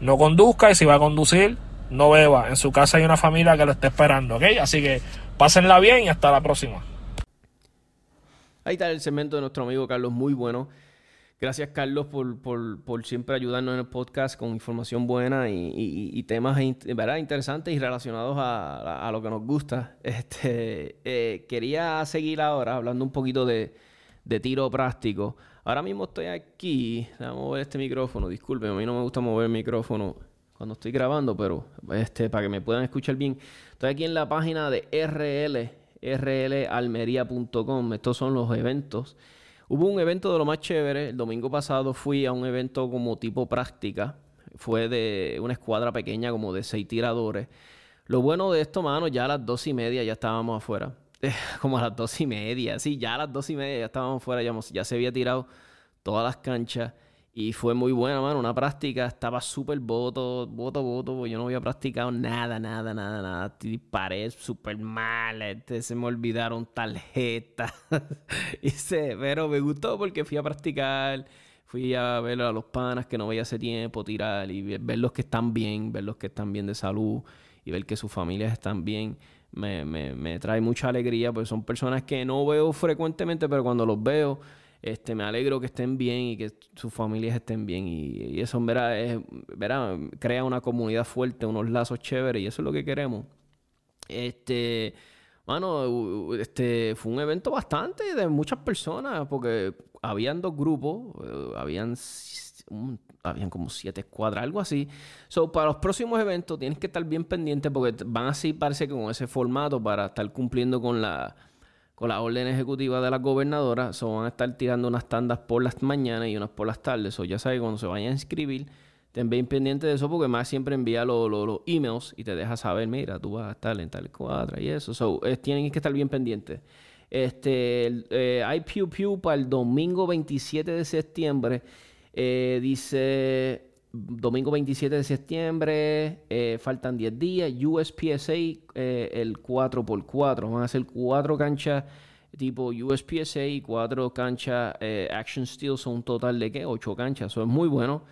no conduzca y si va a conducir, no beba. En su casa hay una familia que lo está esperando, ¿ok? Así que pásenla bien y hasta la próxima. Ahí está el segmento de nuestro amigo Carlos, muy bueno. Gracias, Carlos, por, siempre ayudarnos en el podcast con información buena y, temas ¿verdad? interesantes y relacionados a, lo que nos gusta. Este, eh, quería seguir ahora hablando un poquito de, tiro práctico. Ahora mismo estoy aquí. A mover este micrófono. Disculpen, a mí no me gusta mover el micrófono cuando estoy grabando, pero este, para que me puedan escuchar bien. Estoy aquí en la página de RL rlalmería.com. Estos son los eventos. Hubo un evento de lo más chévere. El domingo pasado fui a un evento como tipo práctica. Fue de una escuadra pequeña, como de seis tiradores. Lo bueno de esto, mano, ya a las dos y media ya estábamos afuera. como a las dos y media. Sí, ya a las dos y media ya estábamos afuera. Ya, se había tirado todas las canchas. Y fue muy buena, mano. Una práctica. Estaba súper voto, voto, voto. Yo no había practicado nada, nada, nada, nada. Paré súper mal. Este, se me olvidaron tarjetas. pero me gustó porque fui a practicar. Fui a ver a los panas que no veía hace tiempo tirar y ver los que están bien, ver los que están bien de salud y ver que sus familias están bien. Me, me, me trae mucha alegría porque son personas que no veo frecuentemente, pero cuando los veo este, me alegro que estén bien y que sus familias estén bien. Y, eso, verá, es, verá, crea una comunidad fuerte, unos lazos chéveres, y eso es lo que queremos. Este, bueno, este, fue un evento bastante de muchas personas, porque habían dos grupos, eh, habían, habían como siete escuadras, algo así. So, para los próximos eventos tienes que estar bien pendiente, porque van así, parece que con ese formato para estar cumpliendo con la con la orden ejecutiva de la gobernadora, se van a estar tirando unas tandas por las mañanas y unas por las tardes. O ya sabes, cuando se vayan a inscribir, ten bien pendiente de eso porque más siempre envía los emails y te deja saber, mira, tú vas a estar en tal cuadra y eso. So, tienen que estar bien pendientes. Este, eh, hay Pew Pew para el domingo 27 de septiembre. Eh, dice domingo 27 de septiembre, eh, faltan 10 días, USPSA, eh, el 4x4, van a ser cuatro canchas tipo USPSA y cuatro canchas eh, Action Steel, son un total de ¿qué? 8 canchas, eso es muy bueno.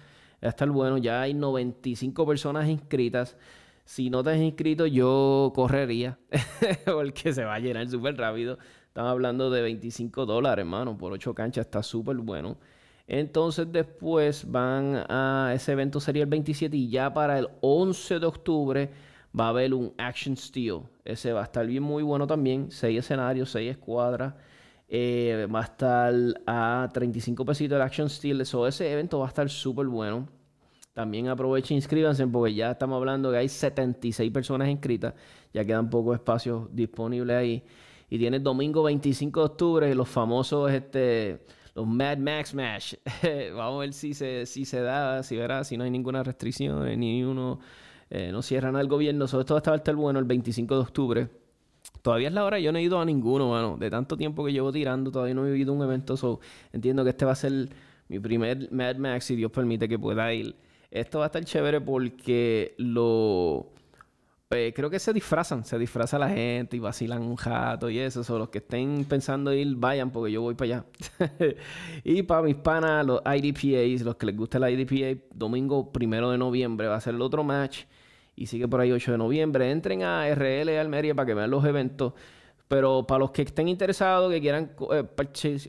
Va a estar bueno. Ya hay 95 personas inscritas. Si no te has inscrito, yo correría. porque se va a llenar súper rápido. Estamos hablando de 25 dólares, hermano. Por 8 canchas está súper bueno. Entonces después van a... Ese evento sería el 27 y ya para el 11 de octubre va a haber un Action Steel. Ese va a estar bien muy bueno también. 6 escenarios, 6 escuadras. Eh, va a estar a 35 pesitos el Action Steel. Eso, ese evento va a estar súper bueno. También aprovechen inscríbanse porque ya estamos hablando que hay 76 personas inscritas. Ya quedan pocos espacios disponibles ahí. Y tiene domingo 25 de octubre los famosos este, los Mad Max Mash. Vamos a ver si se, si se da, si verá, si no hay ninguna restricción, ni uno, eh, no cierran al gobierno. Sobre todo va a estar bueno el 25 de octubre. Todavía es la hora, yo no he ido a ninguno, mano. De tanto tiempo que llevo tirando, todavía no he vivido un evento. So, entiendo que este va a ser mi primer Mad Max, si Dios permite que pueda ir. Esto va a estar chévere porque lo... Eh, creo que se disfrazan, se disfraza la gente y vacilan un jato y eso. Son los que estén pensando ir, vayan porque yo voy para allá. y para mis panas, los IDPAs, los que les gusta el IDPA, domingo primero de noviembre va a ser el otro match y sigue por ahí 8 de noviembre. Entren a RL Almería para que vean los eventos. Pero para los que estén interesados, que quieran eh,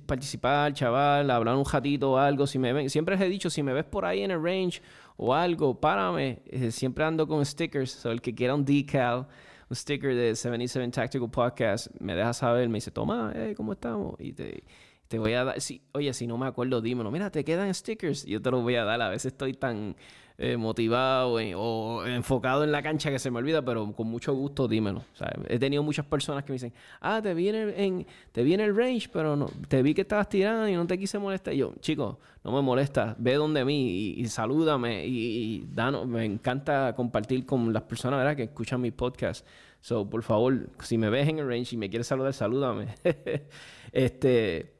participar, chaval, hablar un ratito o algo, si me ven, siempre les he dicho, si me ves por ahí en el range o algo, párame. Eh, siempre ando con stickers. So, el que quiera un decal, un sticker de 77 Tactical Podcast, me deja saber, me dice, toma, eh, ¿cómo estamos? Y te, te voy a dar, si, oye, si no me acuerdo, dímelo. Mira, te quedan stickers. Yo te los voy a dar. A veces estoy tan eh, motivado o enfocado en la cancha que se me olvida, pero con mucho gusto dímelo. he tenido muchas personas que me dicen, ah, te vi en, te vi el range, pero no, te vi que estabas tirando y no te quise molestar. Y yo, chico, no me molesta, ve donde mí y, salúdame y, me encanta compartir con las personas ¿verdad? que escuchan mis podcasts. So, por favor, si me ves en el range y me quieres saludar, salúdame. este,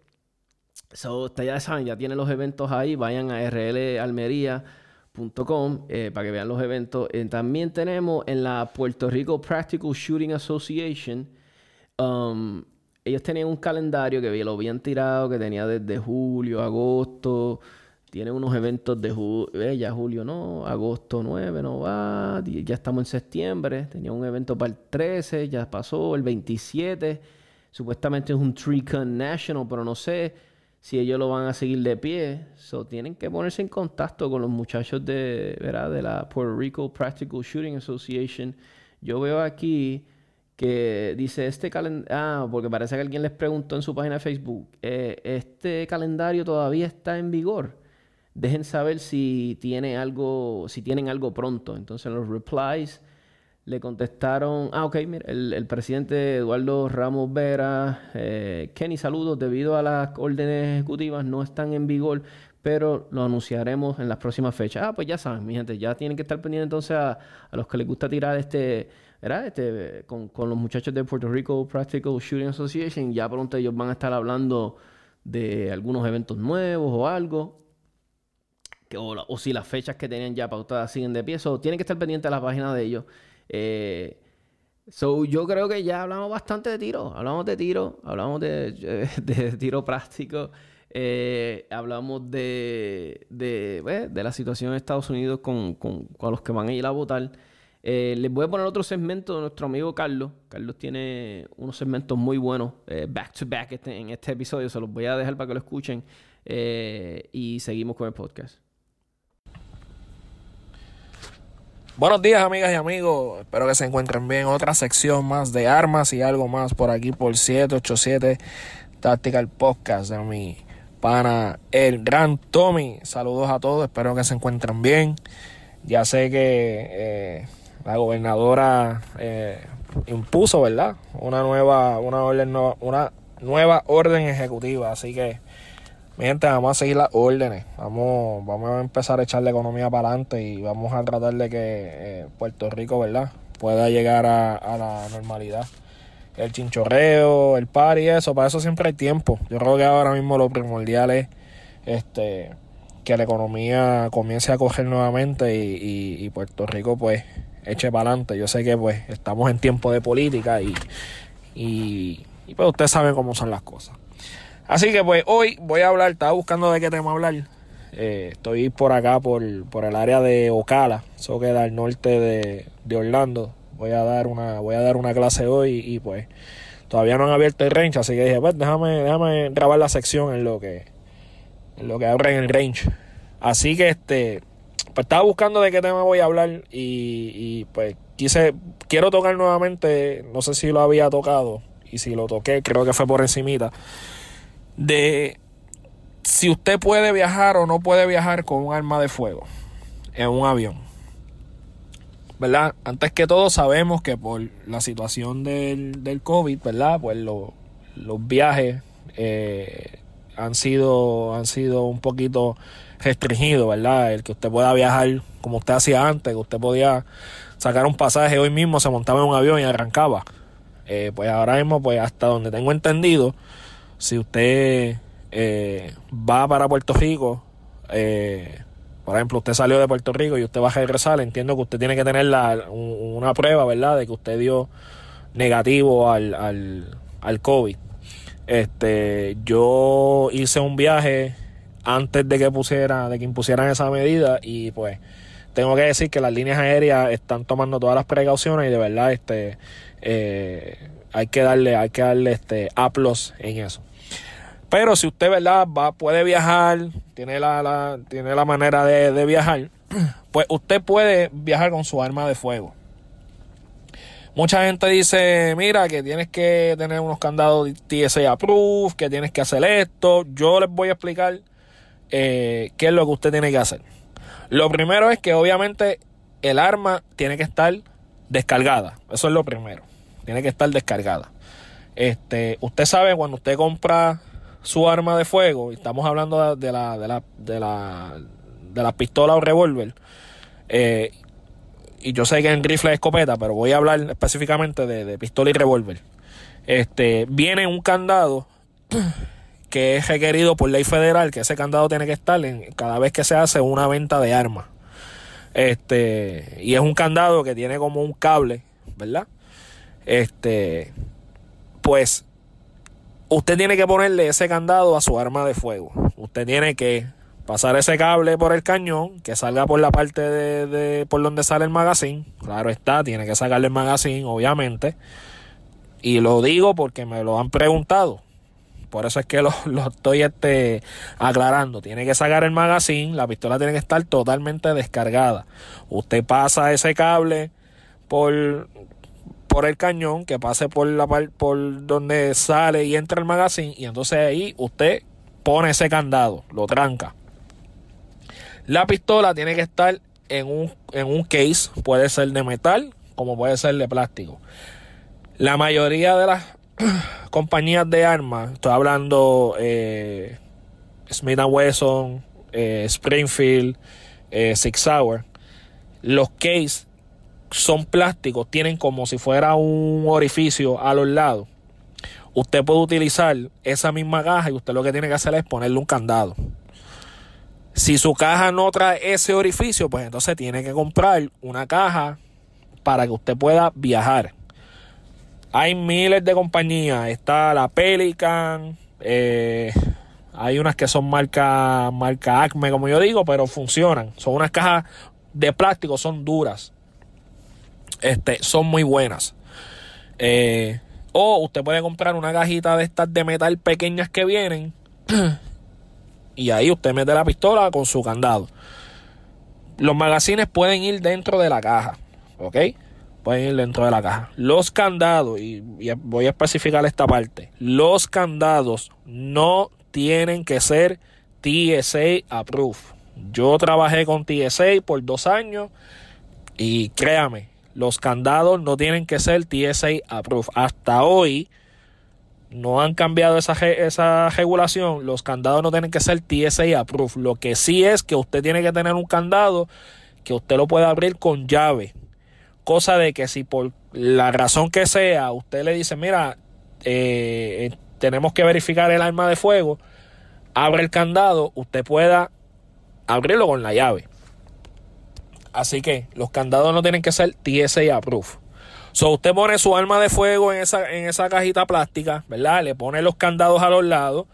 so, ya saben, ya tienen los eventos ahí, vayan a RL Almería eh, para que vean los eventos. Eh, también tenemos en la Puerto Rico Practical Shooting Association. Um, ellos tenían un calendario que lo habían tirado, que tenía desde julio, agosto. Tiene unos eventos de julio, eh, ya julio no, agosto 9 no va, ya estamos en septiembre. Tenía un evento para el 13, ya pasó, el 27. Supuestamente es un Tricon National, pero no sé si ellos lo van a seguir de pie. So, tienen que ponerse en contacto con los muchachos de, ¿verdad? de la Puerto Rico Practical Shooting Association. Yo veo aquí que dice este calendario, ah, porque parece que alguien les preguntó en su página de Facebook, eh, este calendario todavía está en vigor. Dejen saber si tiene algo, si tienen algo pronto. Entonces los replies le contestaron, ah, ok, mira, el, presidente Eduardo Ramos Vera, eh, Kenny, saludos, debido a las órdenes ejecutivas no están en vigor, pero lo anunciaremos en las próximas fechas. Ah, pues ya saben, mi gente, ya tienen que estar pendientes entonces a, los que les gusta tirar este, ¿verdad? Este, con, los muchachos de Puerto Rico Practical Shooting Association, ya pronto ellos van a estar hablando de algunos eventos nuevos o algo. Que, o, si las fechas que tenían ya pautadas siguen de pie, o tienen que estar pendientes a la página de ellos. Eh, so, yo creo que ya hablamos bastante de tiro. Hablamos de tiro, hablamos de, tiro práctico. Eh, hablamos de, pues, de, la situación en Estados Unidos con, con, los que van a ir a votar. Eh, les voy a poner otro segmento de nuestro amigo Carlos. Carlos tiene unos segmentos muy buenos, back to back este, en este episodio. Se los voy a dejar para que lo escuchen. y seguimos con el podcast. Buenos días, amigas y amigos. Espero que se encuentren bien. Otra sección más de armas y algo más por aquí por 787 Tactical Podcast de mi pana, el gran Tommy. Saludos a todos. Espero que se encuentren bien. Ya sé que eh, la gobernadora eh, impuso, ¿verdad? Una nueva, una orden, una nueva orden ejecutiva. Así que mi gente, vamos a seguir las órdenes. Vamos, vamos a empezar a echar la economía para adelante y vamos a tratar de que eh, Puerto Rico, ¿verdad? Pueda llegar a, la normalidad. El chinchorreo, el par y eso, para eso siempre hay tiempo. Yo creo que ahora mismo lo primordial es este, que la economía comience a coger nuevamente y, Puerto Rico pues eche para adelante. Yo sé que pues estamos en tiempo de política y, y, y pues ustedes saben cómo son las cosas. Así que pues hoy voy a hablar, estaba buscando de qué tema hablar. Eh, estoy por acá, por, por el área de Ocala, eso queda al norte de, de Orlando. Voy a dar una, voy a dar una clase hoy y pues todavía no han abierto el range, así que dije, pues déjame, déjame grabar la sección en lo que, en lo que abren el range. Así que este, pues estaba buscando de qué tema voy a hablar y, y pues quise, quiero tocar nuevamente, no sé si lo había tocado y si lo toqué, creo que fue por encimita, de si usted puede viajar o no puede viajar con un arma de fuego en un avión. ¿Verdad? Antes que todo sabemos que por la situación del, del COVID, ¿verdad? Pues los viajes eh, han, sido, han sido un poquito restringidos, ¿verdad? El que usted pueda viajar como usted hacía antes, que usted podía sacar un pasaje hoy mismo, se montaba en un avión y arrancaba. Eh, pues ahora mismo, pues hasta donde tengo entendido, si usted eh, va para Puerto Rico, eh, por ejemplo, usted salió de Puerto Rico y usted va a regresar, entiendo que usted tiene que tener la, una prueba, ¿verdad?, de que usted dio negativo al, al, al COVID. Este, yo hice un viaje antes de que pusiera, de que impusieran esa medida y pues tengo que decir que las líneas aéreas están tomando todas las precauciones y de verdad este eh, hay que darle, hay que darle este aplos en eso. Pero si usted, ¿verdad? Va, puede viajar, tiene la, tiene la manera de, viajar, pues usted puede viajar con su arma de fuego. Mucha gente dice, mira, que tienes que tener unos candados TSA approved, que tienes que hacer esto. Yo les voy a explicar eh, qué es lo que usted tiene que hacer. Lo primero es que obviamente el arma tiene que estar descargada. Eso es lo primero. Tiene que estar descargada. Este, usted sabe cuando usted compra su arma de fuego, estamos hablando de la, de la, de la, de la pistola o revólver, eh, y yo sé que en rifle es escopeta, pero voy a hablar específicamente de, pistola y revólver. Este, viene un candado que es requerido por ley federal, que ese candado tiene que estar en, cada vez que se hace una venta de armas. Este, y es un candado que tiene como un cable, ¿verdad? Este, pues usted tiene que ponerle ese candado a su arma de fuego. Usted tiene que pasar ese cable por el cañón, que salga por la parte de, por donde sale el magazine. Claro está, tiene que sacarle el magazine, obviamente. Y lo digo porque me lo han preguntado. Por eso es que lo, estoy este, aclarando. Tiene que sacar el magazine, la pistola tiene que estar totalmente descargada. Usted pasa ese cable por por el cañón, que pase por la por donde sale y entra el magazine y entonces ahí usted pone ese candado, lo tranca. La pistola tiene que estar en un, en un case, puede ser de metal como puede ser de plástico. La mayoría de las compañías de armas, estoy hablando eh, Smith Wesson, eh, Springfield, eh, Six Hour, los case son plásticos, tienen como si fuera un orificio a los lados. Usted puede utilizar esa misma caja y usted lo que tiene que hacer es ponerle un candado. Si su caja no trae ese orificio, pues entonces tiene que comprar una caja para que usted pueda viajar. Hay miles de compañías. Está la Pelican. Eh, hay unas que son marca, marca Acme, como yo digo, pero funcionan. Son unas cajas de plástico, son duras este, son muy buenas. Eh, o usted puede comprar una cajita de estas de metal pequeñas que vienen. y ahí usted mete la pistola con su candado. Los magazines pueden ir dentro de la caja. ¿Ok? Pueden ir dentro de la caja. Los candados, y, y voy a especificar esta parte. Los candados no tienen que ser TSA approved. Yo trabajé con TSA por dos años y créame, los candados no tienen que ser TSA approved. Hasta hoy no han cambiado esa, esa regulación. Los candados no tienen que ser TSA approved. Lo que sí es que usted tiene que tener un candado que usted lo pueda abrir con llave. Cosa de que si por la razón que sea usted le dice, mira, eh, eh, tenemos que verificar el arma de fuego, abre el candado, usted pueda abrirlo con la llave. Así que los candados no tienen que ser TSA approved. So usted pone su arma de fuego en esa, en esa cajita plástica, ¿verdad? Le pone los candados a los lados,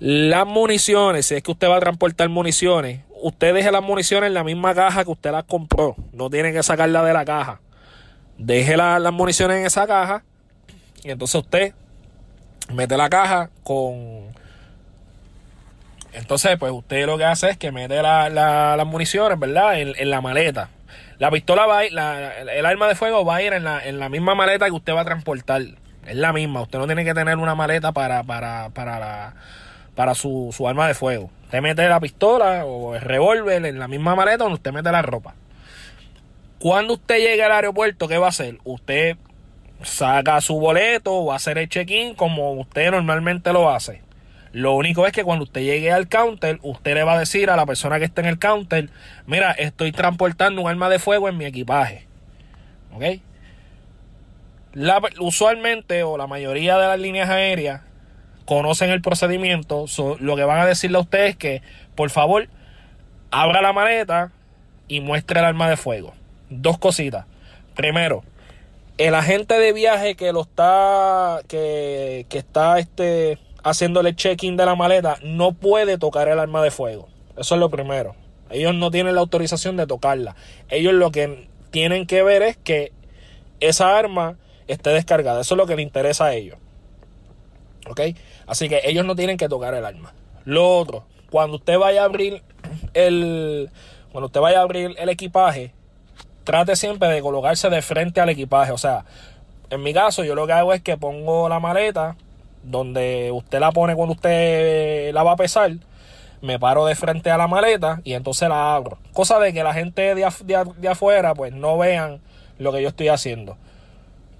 Las municiones, si es que usted va a transportar municiones, usted deje las municiones en la misma caja que usted las compró. No tiene que sacarla de la caja. Deje las municiones en esa caja y entonces usted mete la caja con... Entonces, pues usted lo que hace es que mete las municiones, ¿verdad? En, la maleta. La pistola va a ir, el arma de fuego va a ir en la, en la misma maleta que usted va a transportar. Es la misma. Usted no tiene que tener una maleta para, para, para, la, para su, su arma de fuego. Usted mete la pistola o el revólver en la misma maleta donde usted mete la ropa. Cuando usted llegue al aeropuerto, ¿qué va a hacer? Usted saca su boleto, va a hacer el check-in como usted normalmente lo hace. Lo único es que cuando usted llegue al counter, usted le va a decir a la persona que está en el counter, mira, estoy transportando un arma de fuego en mi equipaje. ¿Ok? usualmente o la mayoría de las líneas aéreas conocen el procedimiento. lo que van a decirle a usted es que, por favor, abra la maleta y muestre el arma de fuego. Dos cositas. Primero, el agente de viaje que lo está, que, que está este, haciéndole check-in de la maleta, no puede tocar el arma de fuego. Eso es lo primero. Ellos no tienen la autorización de tocarla. Ellos lo que tienen que ver es que esa arma esté descargada. Eso es lo que le interesa a ellos. ¿Ok? Así que ellos no tienen que tocar el arma. Lo otro, cuando usted vaya a abrir el. Cuando usted vaya a abrir el equipaje, trate siempre de colocarse de frente al equipaje. O sea, en mi caso, yo lo que hago es que pongo la maleta donde usted la pone cuando usted la va a pesar. Me paro de frente a la maleta y entonces la abro. Cosa de que la gente de, afuera pues no vean lo que yo estoy haciendo.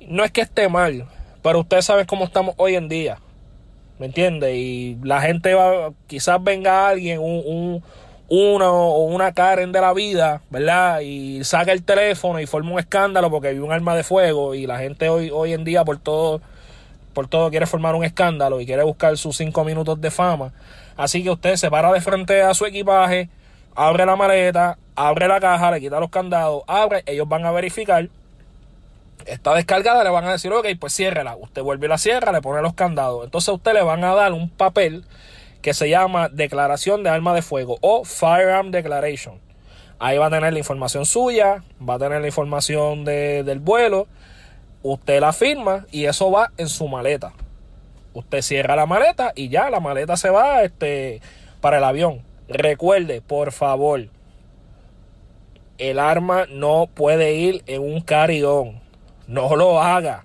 No es que esté mal, pero usted sabe cómo estamos hoy en día. ¿Me entiende? Y la gente va, quizás venga alguien, un, uno o una Karen de la vida, ¿verdad? Y saca el teléfono y forma un escándalo porque hay un arma de fuego y la gente hoy, hoy en día por todo, por todo quiere formar un escándalo y quiere buscar sus cinco minutos de fama. Así que usted se para de frente a su equipaje, abre la maleta, abre la caja, le quita los candados, abre, ellos van a verificar. Está descargada, le van a decir, ok, pues ciérrela. Usted vuelve a la cierra, le pone los candados. Entonces a usted le van a dar un papel que se llama Declaración de Arma de Fuego o Firearm Declaration. Ahí va a tener la información suya, va a tener la información del vuelo, usted la firma y eso va en su maleta. Usted cierra la maleta y ya la maleta se va este, para el avión. Recuerde, por favor, el arma no puede ir en un carillón. No lo haga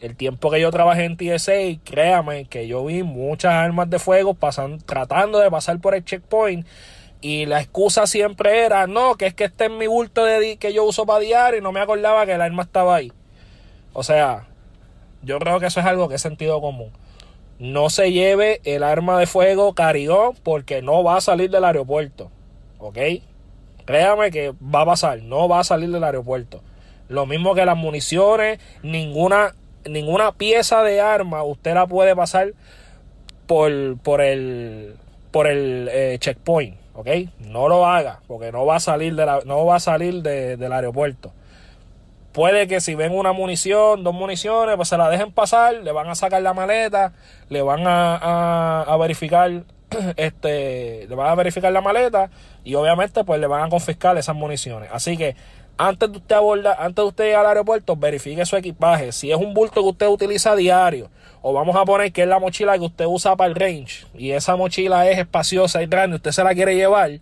el tiempo que yo trabajé en TSA, créame que yo vi muchas armas de fuego pasando, tratando de pasar por el checkpoint. Y la excusa siempre era, no, que es que este es mi bulto de que yo uso para diario y no me acordaba que el arma estaba ahí. O sea, yo creo que eso es algo que es sentido común. No se lleve el arma de fuego carigón porque no va a salir del aeropuerto. ¿Ok? Créame que va a pasar, no va a salir del aeropuerto. Lo mismo que las municiones, ninguna ninguna pieza de arma usted la puede pasar por, por el, por el eh, checkpoint, ¿ok? No lo haga, porque no va a salir, de la, no va a salir del aeropuerto. Puede que si ven una munición, dos municiones, pues se la dejen pasar, le van a sacar la maleta, le van a, a verificar este le van a verificar la maleta y obviamente pues le van a confiscar esas municiones. Así que antes de usted abordar, antes de usted ir al aeropuerto, verifique su equipaje. Si es un bulto que usted utiliza diario, o vamos a poner que es la mochila que usted usa para el range, y esa mochila es espaciosa y grande, usted se la quiere llevar,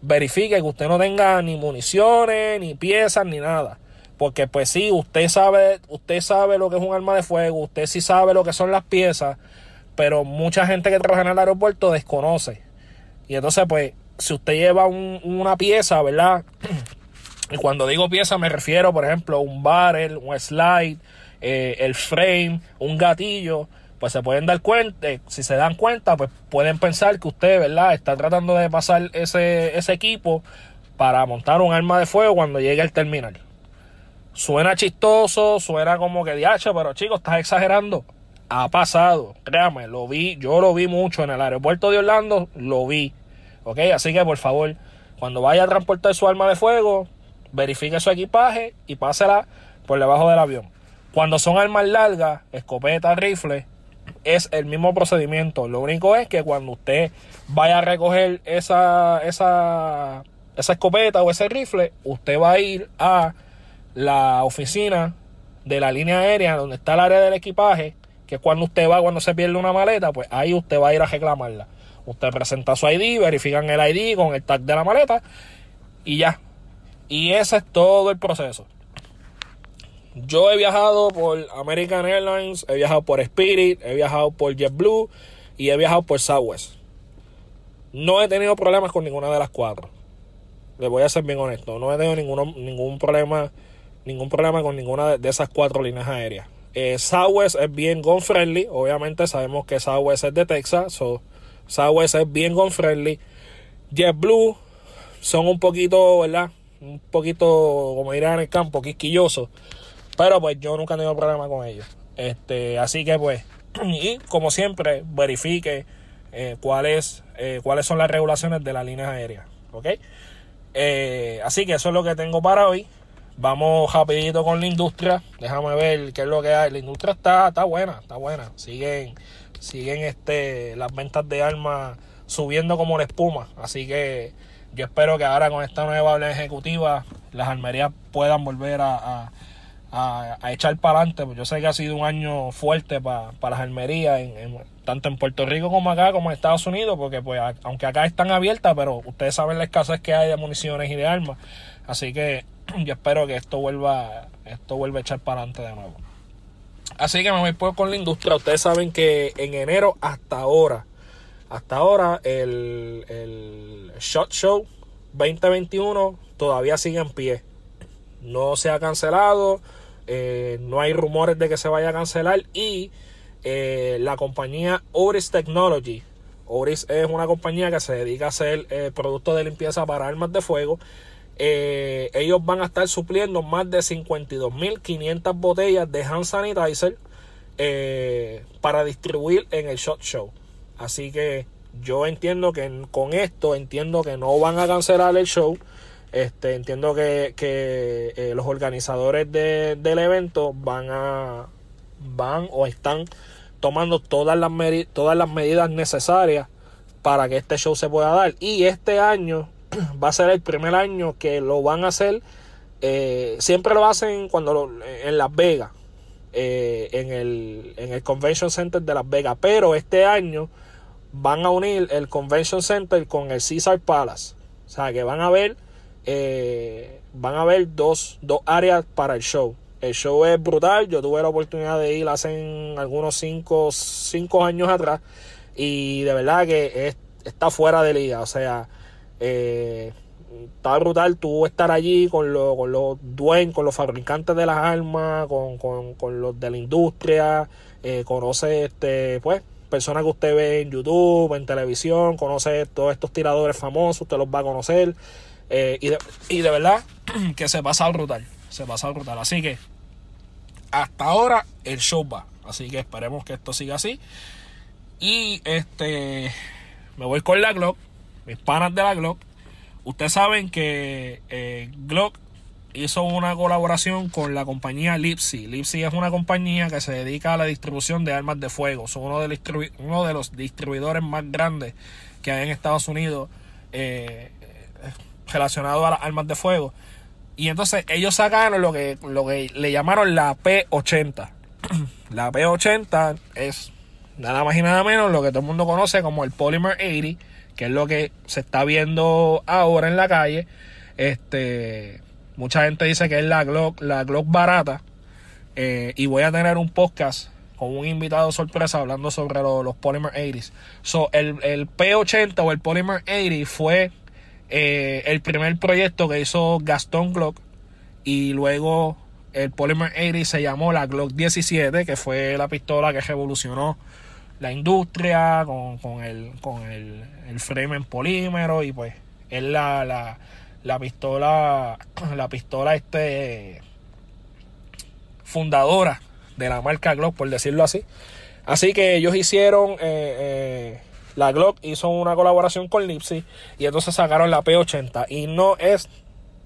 verifique que usted no tenga ni municiones, ni piezas, ni nada. Porque pues sí, usted sabe, usted sabe lo que es un arma de fuego, usted sí sabe lo que son las piezas, pero mucha gente que trabaja en el aeropuerto desconoce. Y entonces pues, si usted lleva una pieza, ¿verdad? Y cuando digo pieza me refiero, por ejemplo, a un barrel, un slide, eh, el frame, un gatillo, pues se pueden dar cuenta, si se dan cuenta, pues pueden pensar que usted, ¿verdad?, está tratando de pasar ese, ese equipo para montar un arma de fuego cuando llegue al terminal. Suena chistoso, suena como que diacho, pero chicos, estás exagerando. Ha pasado, créame, lo vi, yo lo vi mucho en el aeropuerto de Orlando, lo vi. ¿Ok? Así que por favor, cuando vaya a transportar su arma de fuego, verifique su equipaje y pásela por debajo del avión. Cuando son armas largas, escopeta, rifle, es el mismo procedimiento. Lo único es que cuando usted vaya a recoger esa, esa, esa escopeta o ese rifle, usted va a ir a la oficina de la línea aérea donde está el área del equipaje, que cuando usted va, cuando se pierde una maleta, pues ahí usted va a ir a reclamarla. Usted presenta su ID, verifican el ID con el tag de la maleta y ya. Y ese es todo el proceso. Yo he viajado por American Airlines, he viajado por Spirit, he viajado por JetBlue y he viajado por Southwest. No he tenido problemas con ninguna de las cuatro. Les voy a ser bien honesto. No he tenido ninguno, ningún problema ningún problema con ninguna de esas cuatro líneas aéreas. Eh, Southwest es bien gun friendly. Obviamente sabemos que Southwest es de Texas. So Southwest es bien gun friendly. JetBlue son un poquito, ¿verdad? Un poquito, como dirán en el campo, quisquillosos. Pero pues yo nunca he tenido problema con ellos. Este, así que pues, y como siempre, verifique eh, cuáles, eh, cuáles son las regulaciones de las líneas aéreas. ¿Ok? Así que eso es lo que tengo para hoy. Vamos rapidito con la industria. Déjame ver qué es lo que hay. La industria está, está buena, está buena. Siguen, siguen este, las ventas de armas subiendo como la espuma. Así que yo espero que ahora con esta nueva ejecutiva las armerías puedan volver a a, echar para adelante. Pues yo sé que ha sido un año fuerte para las armerías, en, tanto en Puerto Rico como acá, como en Estados Unidos, porque pues aunque acá están abiertas, pero ustedes saben la escasez que hay de municiones y de armas. Así que yo espero que esto vuelva, esto vuelva a echar para adelante de nuevo. Así que me voy pues con la industria. Ustedes saben que en enero hasta ahora, hasta ahora el, el Shot Show 2021 todavía sigue en pie. No se ha cancelado eh, no hay rumores de que se vaya a cancelar y eh, la compañía Oris Technology, Oris es una compañía que se dedica a hacer eh, productos de limpieza para armas de fuego. Ellos van a estar supliendo más de 52.500 botellas de hand sanitizer para distribuir en el Shot Show. Así que yo entiendo que con esto entiendo que no van a cancelar el show. Este, entiendo que, eh, los organizadores del evento van a van o están tomando todas las, todas las medidas necesarias para que este show se pueda dar. Y este año va a ser el primer año que lo van a hacer. Eh, siempre lo hacen cuando en Las Vegas, eh, en, el, en el Convention Center de Las Vegas. Pero este año van a unir el Convention Center con el Caesar Palace. O sea que van a ver eh, van a haber dos, dos áreas para el show. El show es brutal. Yo tuve la oportunidad de ir hace algunos 5 cinco, años atrás. Y de verdad que está fuera de liga. O sea, eh, está brutal tú estar allí con, con los dueños, con los fabricantes de las armas, con, los de la industria. Eh, conoce este, pues, personas que usted ve en YouTube, en televisión, conoce todos estos tiradores famosos, usted los va a conocer. Eh, y, de, y, de, verdad que se pasa brutal. Se pasa brutal. Así que hasta ahora el show va. Así que esperemos que esto siga así. Y este me voy con la Glock. Mis panas de la Glock. Ustedes saben que eh, Glock hizo una colaboración con la compañía Lipsy. Lipsy es una compañía que se dedica a la distribución de armas de fuego. Son uno de, los distribuidores más grandes que hay en Estados Unidos. Eh, relacionado a las armas de fuego. Y entonces ellos sacaron lo que, lo que le llamaron la P80. la P80 es nada más y nada menos lo que todo el mundo conoce como el Polymer 80, que es lo que se está viendo ahora en la calle. Este, mucha gente dice que es la Glock, la Glock barata. Eh, y voy a tener un podcast con un invitado sorpresa hablando sobre los Polymer 80. So, el, el P80 o el Polymer 80 fue eh, el primer proyecto que hizo Gastón Glock y luego el Polymer 80 se llamó la Glock 17, que fue la pistola que revolucionó la industria con, el, con el, frame en polímero y pues es la, la, pistola, la pistola este fundadora de la marca Glock, por decirlo así. Así que ellos hicieron... Eh, eh, la Glock hizo una colaboración con Lipsy y entonces sacaron la P80 y no es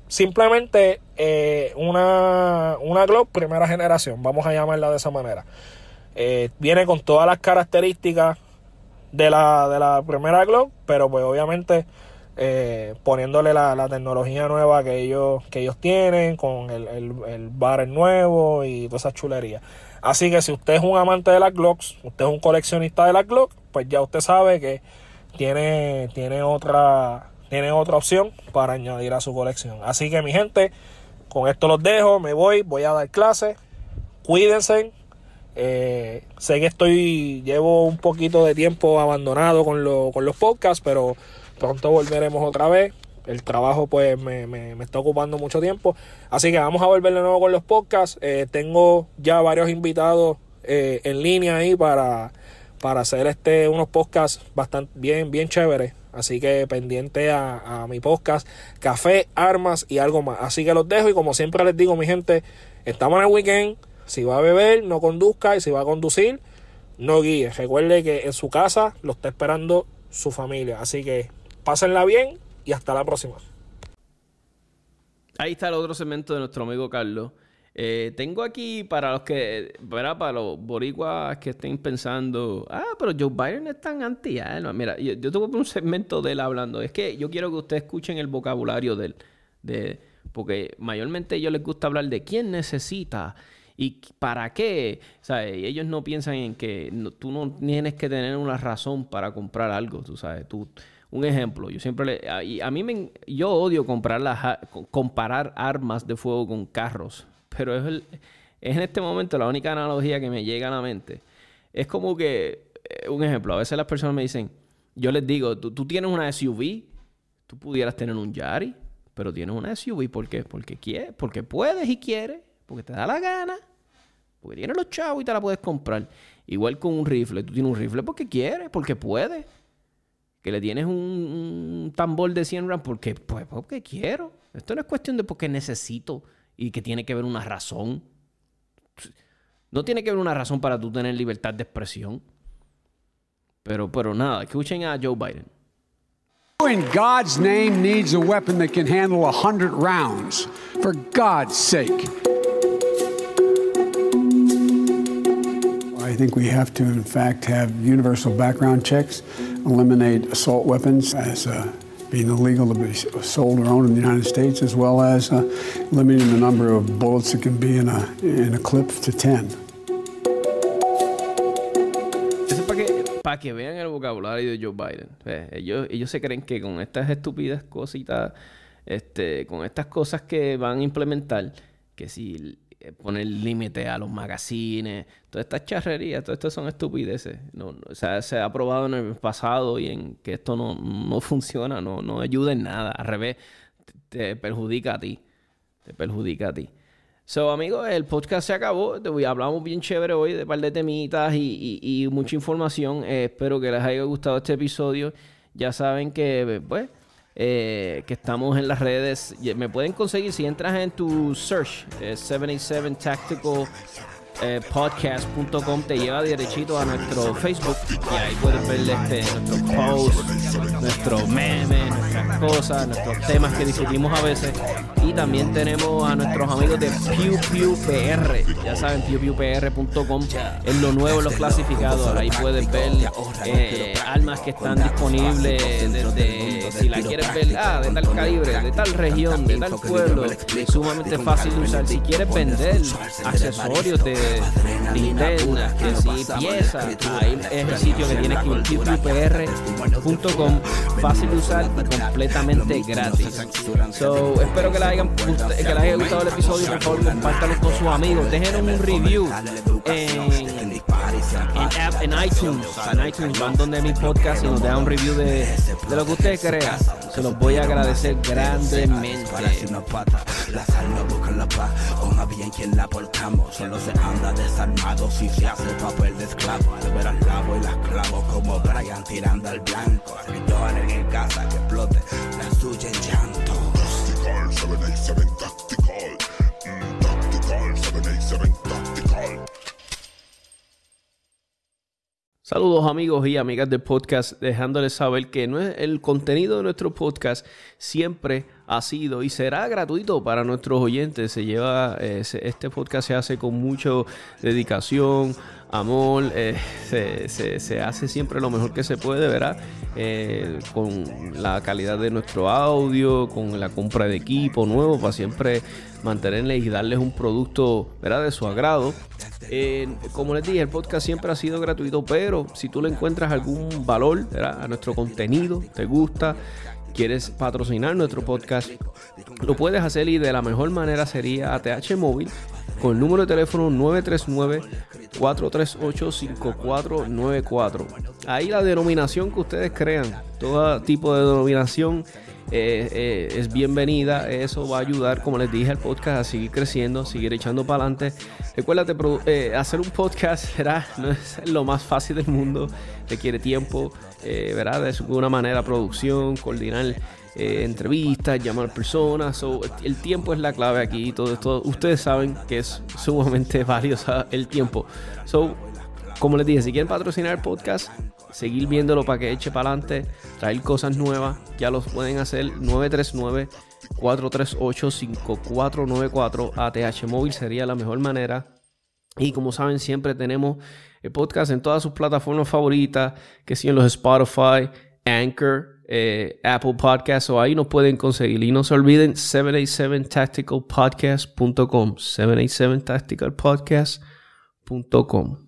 simplemente eh, una, una Glock primera generación, vamos a llamarla de esa manera. Eh, viene con todas las características de la, de la primera Glock, pero pues obviamente eh, poniéndole la, tecnología nueva que ellos, que ellos tienen, con el, el, el bar nuevo y toda esa chulería. Así que si usted es un amante de las Glocks, usted es un coleccionista de las Glock, pues ya usted sabe que tiene, tiene otra tiene otra opción para añadir a su colección. Así que mi gente, con esto los dejo, me voy, voy a dar clases. Cuídense. Eh, sé que estoy, llevo un poquito de tiempo abandonado con, con los podcasts, pero pronto volveremos otra vez. El trabajo pues me, me, está ocupando mucho tiempo. Así que vamos a volver de nuevo con los podcasts. Eh, tengo ya varios invitados eh, en línea ahí para, para hacer este, unos podcasts bastante bien, bien chéveres. Así que pendiente a, a, mi podcast, café, armas y algo más. Así que los dejo y como siempre les digo, mi gente, estamos en el weekend. Si va a beber, no conduzca y si va a conducir, no guíe. Recuerde que en su casa lo está esperando su familia. Así que pásenla bien y hasta la próxima. Ahí está el otro segmento de nuestro amigo Carlos. Eh, tengo aquí para los que, para los boricuas que estén pensando, ah, pero Joe Biden es tan anti. Ah, mira, yo, yo tengo un segmento de él hablando. Es que yo quiero que ustedes escuchen el vocabulario de él. De, porque mayormente a ellos les gusta hablar de quién necesita y para qué. O sea, ellos no piensan en que tú no tienes que tener una razón para comprar algo, tú sabes. Tú, un ejemplo, yo siempre le... A, mí me, yo odio comprar las, comparar armas de fuego con carros pero es, en este momento la única analogía que me llega a la mente. Es como que, eh, un ejemplo, a veces las personas me dicen, yo les digo, tú, tienes una SUV, tú pudieras tener un Yari, pero tienes una SUV, ¿por qué? Porque quieres, porque puedes y quieres, porque te da la gana, porque tienes los chavos y te la puedes comprar. Igual con un rifle, tú tienes un rifle porque quieres, porque puedes. Que le tienes un, tambor de 100 rounds porque, pues, porque quiero. Esto no es cuestión de porque necesito y que tiene que haber una razón. No tiene que haber una razón para tú tener libertad de expresión. Pero, pero nada, escuchen a Joe Biden. In God's name needs a weapon that can handle 100 rounds? For God's sake. I think we have to, in fact, have universal background checks, eliminate assault weapons as a being illegal to be sold or owned in the United States, as well as uh, limiting the number of bullets that can be in a, in a clip to 10. Eso es para que, para que vean el vocabulario de Joe Biden. ellos, ellos se creen que con estas estúpidas cositas, este, con estas cosas que van a implementar, que si eh, poner límite a los magazines, todas estas charrerías, todas estas son estupideces. No, o sea, se ha probado en el pasado y en que esto no, no funciona, no, no ayuda en nada. Al revés, te, perjudica a ti. Te perjudica a ti. So, amigos, el podcast se acabó. Hablamos bien chévere hoy de un par de temitas y, y, mucha información. Eh, espero que les haya gustado este episodio. Ya saben que, pues, eh, que estamos en las redes. Me pueden conseguir si entras en tu search, 787 eh, Tactical eh, podcast.com te lleva derechito a nuestro Facebook y ahí puedes ver este, nuestros posts, nuestros memes, nuestras cosas, nuestros temas que discutimos a veces. Y también tenemos a nuestros amigos de PewPewPR. Ya saben, pewpewpr.com es lo nuevo, los clasificados. Ahí puedes ver eh, armas que están disponibles desde, si la quieres ver, ah, de tal calibre, de tal región, de tal pueblo. Sumamente fácil de usar. Si quieres vender accesorios de linternas, que si piezas, ahí es el sitio que tienes que ir, upr.com, fácil de usar y completamente gratis. So, espero que les, hayan, que les haya gustado el episodio, por favor compártanlo con sus amigos, dejen un review en en, en iTunes. En iTunes van donde mi podcast y nos dejan un review de, de lo que ustedes crean. Se los voy a agradecer grandemente. Las almas buscan la paz, o más bien quien la portamos. Solo se anda desarmado si se hace papel de esclavo. Al ver al lavo y las clavo como Brian tirando al blanco. Que lloren en casa, que explote la suya en llanto. Tactical, 787 Tactical. Mm, tactical, 787 Tactical. Saludos amigos y amigas del podcast, dejándoles saber que no es el contenido de nuestro podcast siempre ha sido y será gratuito para nuestros oyentes. Se lleva, eh, este podcast se hace con mucha dedicación, amor, eh, se, hace siempre lo mejor que se puede, ¿verdad? Eh, con la calidad de nuestro audio, con la compra de equipo nuevo para siempre mantenerles y darles un producto, ¿verdad? De su agrado. como les dije, el podcast siempre ha sido gratuito, pero si tú le encuentras algún valor a nuestro contenido, te gusta, quieres patrocinar nuestro podcast, lo puedes hacer y de la mejor manera sería ATH Móvil con el número de teléfono 939-438-5494. Ahí la denominación que ustedes crean, todo tipo de denominación eh, eh, es bienvenida. Eso va a ayudar, como les dije, al podcast a seguir creciendo, seguir echando para adelante. Recuérdate, eh, hacer un podcast será, no es lo más fácil del mundo, requiere tiempo, ¿verdad? De alguna manera, producción, coordinar. entrevistas, llamar personas. el tiempo es la clave aquí. Todo esto, ustedes saben que es sumamente valioso el tiempo. So, como les dije, si quieren patrocinar el podcast, seguir viéndolo para que eche para adelante, traer cosas nuevas, ya los pueden hacer 939 438 5494 ATH móvil sería la mejor manera. Y como saben, siempre tenemos el podcast en todas sus plataformas favoritas, que son los Spotify, Anchor, eh, Apple Podcasts, o ahí nos pueden conseguir. Y no se olviden 787tacticalpodcast.com, 787tacticalpodcast.com.